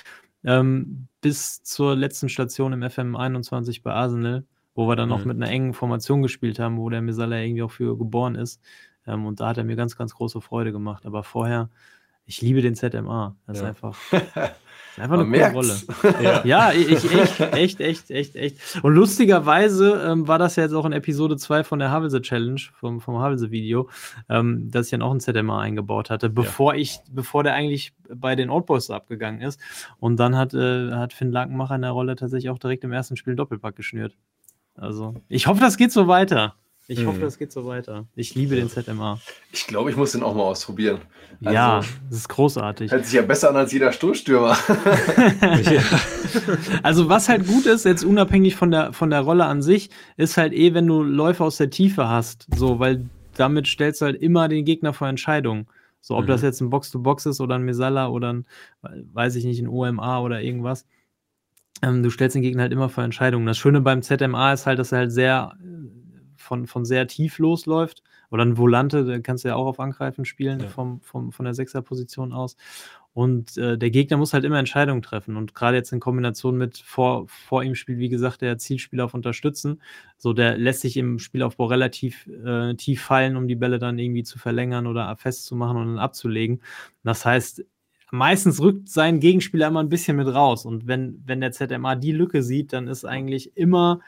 Ähm, bis zur letzten Station im FM 21 bei Arsenal wo wir dann noch mhm. mit einer engen Formation gespielt haben, wo der Misala irgendwie auch für geboren ist. Ähm, und da hat er mir ganz, ganz große Freude gemacht. Aber vorher, ich liebe den ZMA. Das ja. ist einfach. Einfach eine coole Rolle. Ja, ja ich, echt, echt, echt, echt, echt. Und lustigerweise ähm, war das ja jetzt auch in Episode 2 von der Havelse Challenge, vom, vom Havelse Video, ähm, dass ich dann auch ein ZMA eingebaut hatte, bevor ja. ich, bevor der eigentlich bei den Old Boys abgegangen ist. Und dann hat, äh, hat Finn Lakenmacher in der Rolle tatsächlich auch direkt im ersten Spiel Doppelpack geschnürt. Also, ich hoffe, das geht so weiter. Ich mhm. hoffe, das geht so weiter. Ich liebe den ZMA. Ich glaube, ich muss den auch mal ausprobieren. Also, ja, das ist großartig. Hört sich ja besser an als jeder Stoßstürmer. also, was halt gut ist, jetzt unabhängig von der, von der Rolle an sich, ist halt eh, wenn du Läufe aus der Tiefe hast. So, weil damit stellst du halt immer den Gegner vor Entscheidungen. So, ob mhm. das jetzt ein Box-to-Box -Box ist oder ein Mesala oder ein, weiß ich nicht, ein OMA oder irgendwas. Ähm, du stellst den Gegner halt immer vor Entscheidungen. Das Schöne beim ZMA ist halt, dass er halt sehr äh, von, von sehr tief losläuft. Oder ein Volante, da kannst du ja auch auf Angreifen spielen, ja. vom, vom, von der Sechser-Position aus. Und äh, der Gegner muss halt immer Entscheidungen treffen. Und gerade jetzt in Kombination mit vor, vor ihm spielt, wie gesagt, der Zielspieler auf Unterstützen. So, der lässt sich im Spielaufbau relativ äh, tief fallen, um die Bälle dann irgendwie zu verlängern oder festzumachen und dann abzulegen. Das heißt, meistens rückt sein Gegenspieler immer ein bisschen mit raus. Und wenn, wenn der ZMA die Lücke sieht, dann ist eigentlich immer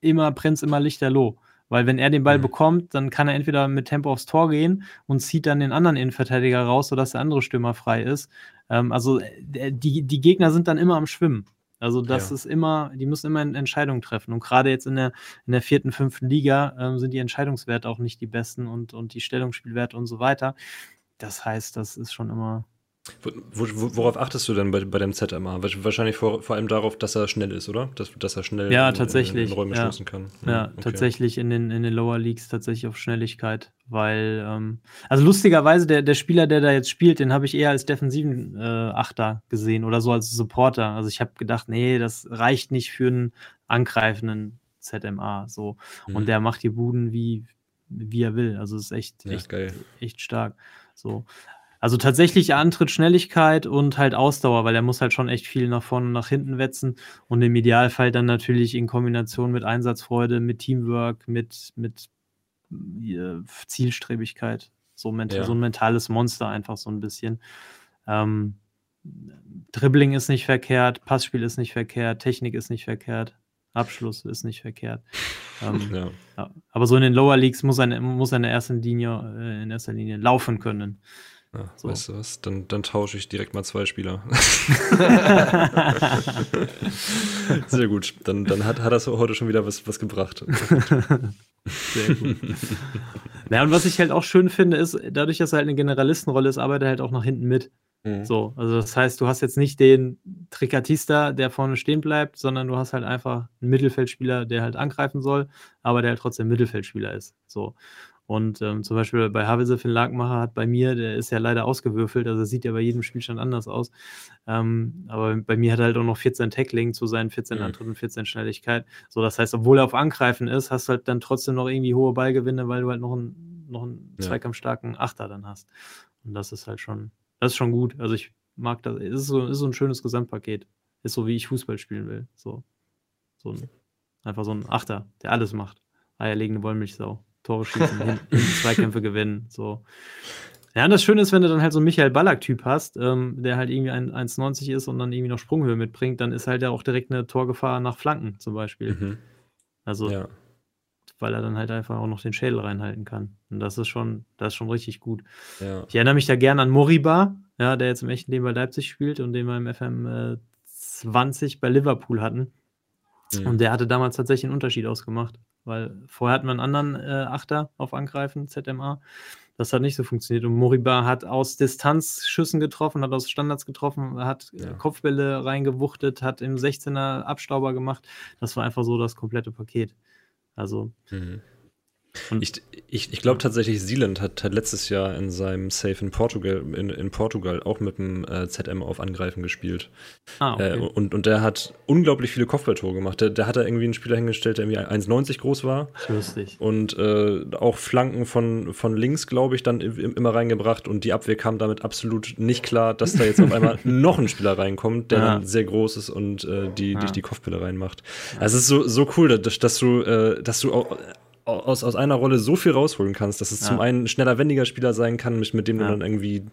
immer brennt immer lichterloh. Weil wenn er den Ball Mhm. bekommt, dann kann er entweder mit Tempo aufs Tor gehen und zieht dann den anderen Innenverteidiger raus, sodass der andere Stürmer frei ist. Ähm, also äh, die, die Gegner sind dann immer am Schwimmen. Also das Ja. ist immer, die müssen immer Entscheidungen treffen. Und gerade jetzt in der, in der vierten, fünften Liga ähm, sind die Entscheidungswerte auch nicht die besten und, und die Stellungsspielwerte und so weiter. Das heißt, das ist schon immer. Wo, wo, worauf achtest du denn bei, bei dem ZMA? Wahrscheinlich vor, vor allem darauf, dass er schnell ist, oder? Dass, dass er schnell Ja, in, tatsächlich, in, in Räume ja. stoßen kann. Ja, Hm, okay. tatsächlich in den, in den Lower Leagues tatsächlich auf Schnelligkeit, weil, ähm, also lustigerweise, der, der Spieler, der da jetzt spielt, den habe ich eher als defensiven äh, Achter gesehen oder so als Supporter. Also ich habe gedacht, nee, das reicht nicht für einen angreifenden ZMA. So. Mhm. Und der macht die Buden wie, wie er will. Also es ist echt, Ja, echt, geil. echt stark. So. Also tatsächlich Antritt, Schnelligkeit und halt Ausdauer, weil er muss halt schon echt viel nach vorne und nach hinten wetzen und im Idealfall dann natürlich in Kombination mit Einsatzfreude, mit Teamwork, mit, mit äh, Zielstrebigkeit. So, ment Ja. so ein mentales Monster einfach so ein bisschen. Ähm, Dribbling ist nicht verkehrt, Passspiel ist nicht verkehrt, Technik ist nicht verkehrt, Abschluss ist nicht verkehrt. Ähm, Ja. ja, aber so in den Lower Leagues muss er, muss er in, der ersten Linie, äh, in erster Linie laufen können. Ja, So. Weißt du was? Dann, dann tausche ich direkt mal zwei Spieler. Sehr gut. Dann, dann hat, hat das heute schon wieder was, was gebracht. Sehr gut. ja, und was ich halt auch schön finde, ist, dadurch, dass er halt eine Generalistenrolle ist, arbeitet er halt auch nach hinten mit. Mhm. So, also das heißt, du hast jetzt nicht den Trikatista, der vorne stehen bleibt, sondern du hast halt einfach einen Mittelfeldspieler, der halt angreifen soll, aber der halt trotzdem Mittelfeldspieler ist. So. Und ähm, zum Beispiel bei Havelse Finn Lagmacher hat bei mir, der ist ja leider ausgewürfelt, also sieht ja bei jedem Spielstand anders aus. Ähm, aber bei mir hat er halt auch noch 14 Tackling zu seinen 14 Mhm. Antritt und 14 Schnelligkeit. So, das heißt, obwohl er auf Angreifen ist, hast du halt dann trotzdem noch irgendwie hohe Ballgewinne, weil du halt noch einen, noch einen Ja. zweikampfstarken Achter dann hast. Und das ist halt schon, das ist schon gut. Also ich mag das. Es ist so, ist so ein schönes Gesamtpaket. Ist so, wie ich Fußball spielen will. So, so ein, einfach so ein Achter, der alles macht. Eierlegende Wollmilchsau. Tore schießen, hin, Zweikämpfe gewinnen. So. Ja, und das Schöne ist, wenn du dann halt so einen Michael Ballack-Typ hast, ähm, der halt irgendwie ein- 1,90 ist und dann irgendwie noch Sprunghöhe mitbringt, dann ist halt ja auch direkt eine Torgefahr nach Flanken zum Beispiel. Mhm. Also, Ja. weil er dann halt einfach auch noch den Schädel reinhalten kann. Und das ist schon, das ist schon richtig gut. Ja. Ich erinnere mich da gerne an Moriba, ja, der jetzt im echten Leben bei Leipzig spielt und den wir im FM äh, 20 bei Liverpool hatten. Mhm. Und der hatte damals tatsächlich einen Unterschied ausgemacht, weil vorher hatten wir einen anderen äh, Achter auf Angreifen, ZMA. Das hat nicht so funktioniert. Und Moriba hat aus Distanz Schüssen getroffen, hat aus Standards getroffen, hat äh, Ja. Kopfbälle reingewuchtet, hat im 16er Abstauber gemacht. Das war einfach so das komplette Paket. Also, Mhm. Und- Ich, ich, ich glaube tatsächlich, Sealand hat, hat letztes Jahr in seinem Save in Portugal, in, in Portugal auch mit dem äh, ZM auf Angreifen gespielt. ah, okay. Äh, und, und der hat unglaublich viele Kopfballtore gemacht. Der, der hat da irgendwie einen Spieler hingestellt, der irgendwie 1,90 groß war. lustig. Und äh, auch Flanken von, von links, glaube ich, dann im- immer reingebracht. Und die Abwehr kam damit absolut nicht klar, dass da jetzt auf einmal noch ein Spieler reinkommt, der Ja. dann sehr groß ist und äh, die, Ja. die, die Kopfbälle reinmacht. Also es ist so, so cool, dass, dass du, äh, dass du auch aus, aus einer Rolle so viel rausholen kannst, dass es Ja. zum einen ein schneller, wendiger Spieler sein kann, mit, mit dem Ja. du dann irgendwie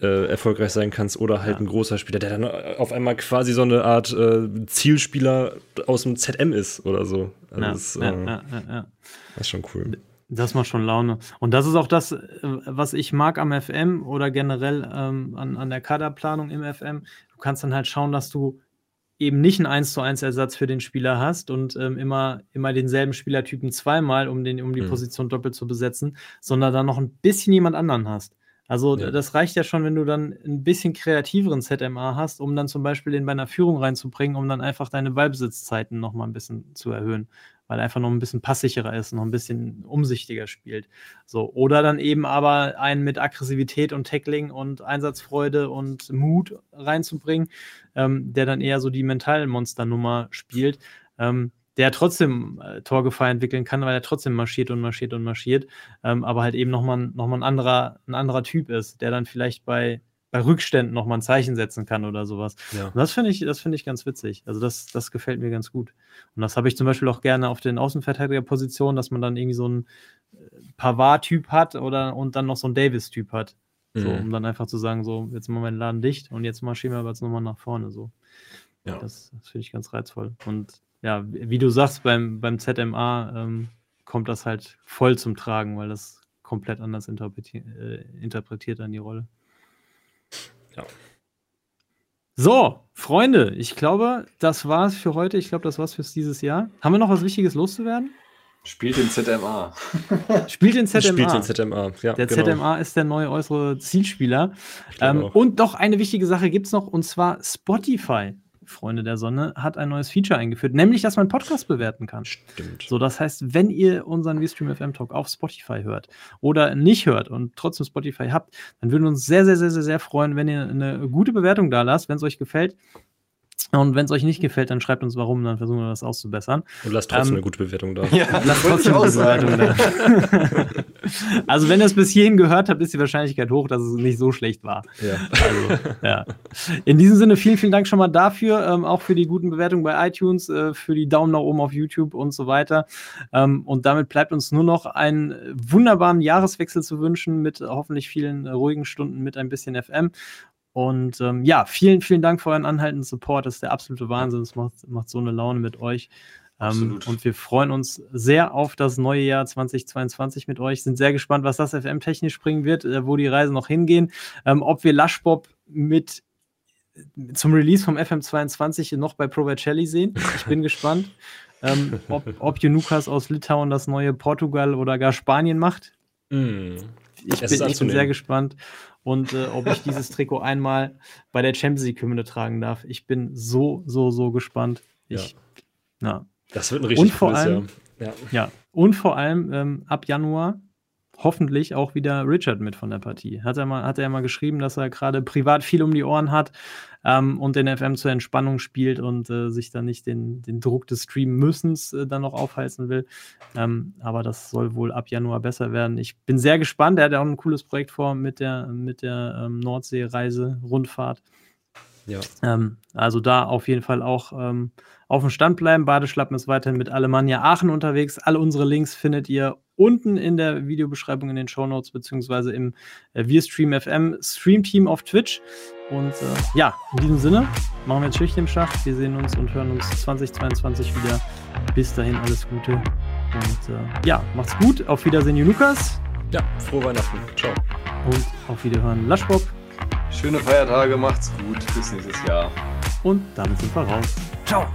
äh, erfolgreich sein kannst, oder halt Ja. ein großer Spieler, der dann auf einmal quasi so eine Art äh, Zielspieler aus dem ZM ist oder so. Also Ja, das, äh, ja, ja, ja. das ist schon cool. Das macht schon Laune. Und das ist auch das, äh, was ich mag am FM oder generell ähm, an, an der Kaderplanung im FM. Du kannst dann halt schauen, dass du eben nicht einen 1 zu 1 Ersatz für den Spieler hast und ähm, immer, immer denselben Spielertypen zweimal, um, den, um die Mhm. Position doppelt zu besetzen, sondern dann noch ein bisschen jemand anderen hast. Also Ja. das reicht ja schon, wenn du dann ein bisschen kreativeren ZMA hast, um dann zum Beispiel den bei einer Führung reinzubringen, um dann einfach deine Ballbesitzzeiten noch mal ein bisschen zu erhöhen weil er einfach noch ein bisschen passsicherer ist, noch ein bisschen umsichtiger spielt. So, oder dann eben aber einen mit Aggressivität und Tackling und Einsatzfreude und Mut reinzubringen, ähm, der dann eher so die Mentalmonsternummer spielt, ähm, der trotzdem äh, Torgefahr entwickeln kann, weil er trotzdem marschiert und marschiert und marschiert, ähm, aber halt eben nochmal noch mal ein, anderer, ein anderer Typ ist, der dann vielleicht bei, bei Rückständen nochmal ein Zeichen setzen kann oder sowas. Ja. Und das finde ich, das finde ich ganz witzig. Also das, das gefällt mir ganz gut. Und das habe ich zum Beispiel auch gerne auf den Außenverteidigerpositionen, dass man dann irgendwie so einen äh, Pavard-Typ hat oder und dann noch so einen Davis-Typ hat. So, Mhm. um dann einfach zu sagen, so, jetzt machen wir den Laden dicht und jetzt marschieren wir aber jetzt nochmal nach vorne. So. Ja. Das, das finde ich ganz reizvoll. Und ja, wie du sagst, beim, beim ZMA ähm, kommt das halt voll zum Tragen, weil das komplett anders interpretiert, äh, interpretiert dann die Rolle. Ja. So, Freunde, ich glaube, das war's für heute. Ich glaube, das war's für dieses Jahr. Haben wir noch was Wichtiges loszuwerden? Spielt den ZMA. Spielt den ZMA. Spielt den ZMA, ja. Der genau. ZMA ist der neue äußere Zielspieler. Ähm, und doch eine wichtige Sache gibt es noch, und zwar Spotify. Freunde der Sonne, hat ein neues Feature eingeführt, nämlich, dass man Podcast bewerten kann. Stimmt. So, das heißt, wenn ihr unseren Vstream FM Talk auf Spotify hört oder nicht hört und trotzdem Spotify habt, dann würden wir uns sehr, sehr, sehr, sehr, sehr freuen, wenn ihr eine gute Bewertung da lasst, wenn es euch gefällt. Und wenn es euch nicht gefällt, dann schreibt uns warum, dann versuchen wir das auszubessern. Und lasst trotzdem ähm, eine gute Bewertung da. Ja, lasst trotzdem eine gute Bewertung da. also, wenn ihr es bis hierhin gehört habt, ist die Wahrscheinlichkeit hoch, dass es nicht so schlecht war. Ja. Also, ja. In diesem Sinne, vielen, vielen Dank schon mal dafür, ähm, auch für die guten Bewertungen bei iTunes, äh, für die Daumen nach oben auf YouTube und so weiter. Ähm, und damit bleibt uns nur noch einen wunderbaren Jahreswechsel zu wünschen mit hoffentlich vielen äh, ruhigen Stunden mit ein bisschen FM. Und ähm, ja, vielen, vielen Dank für euren anhaltenden Support. Das ist der absolute Wahnsinn. Es macht, macht so eine Laune mit euch. Ähm, und wir freuen uns sehr auf das neue Jahr 2022 mit euch. Sind sehr gespannt, was das FM-technisch bringen wird, äh, wo die Reise noch hingehen. Ähm, ob wir Lushbob mit zum Release vom FM22 noch bei Pro Vercelli sehen. Ich bin gespannt. Ähm, ob, ob Junukas aus Litauen das neue Portugal oder gar Spanien macht. Mm, ich, bin, ich bin sehr gespannt und äh, ob ich dieses Trikot einmal bei der Champions League-Hymne tragen darf. Ich bin so, so, so gespannt. Ich, ja. ja. Das wird ein richtig und vor allem, ja. ja. Und vor allem ähm, ab Januar hoffentlich auch wieder Richard mit von der Partie. Hat er mal, hat er mal geschrieben, dass er gerade privat viel um die Ohren hat ähm, und den FM zur Entspannung spielt und äh, sich dann nicht den, den Druck des Stream-Müssens äh, dann noch aufheizen will. Ähm, aber das soll wohl ab Januar besser werden. Ich bin sehr gespannt. Er hat ja auch ein cooles Projekt vor mit der, mit der ähm, Nordsee-Reise, Rundfahrt. Ja. Ähm, also da auf jeden Fall auch ähm, auf dem Stand bleiben. Badeschlappen ist weiterhin mit Alemannia Aachen unterwegs. Alle unsere Links findet ihr unten in der Videobeschreibung in den Show Notes beziehungsweise im äh, Wir Stream FM Stream Team auf Twitch. Und äh, ja, in diesem Sinne machen wir jetzt Schicht im Schacht. Wir sehen uns und hören uns 2022 wieder. Bis dahin alles Gute und äh, ja, macht's gut. Auf Wiedersehen, Lukas. Ja, frohe Weihnachten. Ciao. Und auf Wiederhören, Laschbob. Schöne Feiertage, macht's gut. Bis nächstes Jahr. Und damit sind wir raus. Ciao.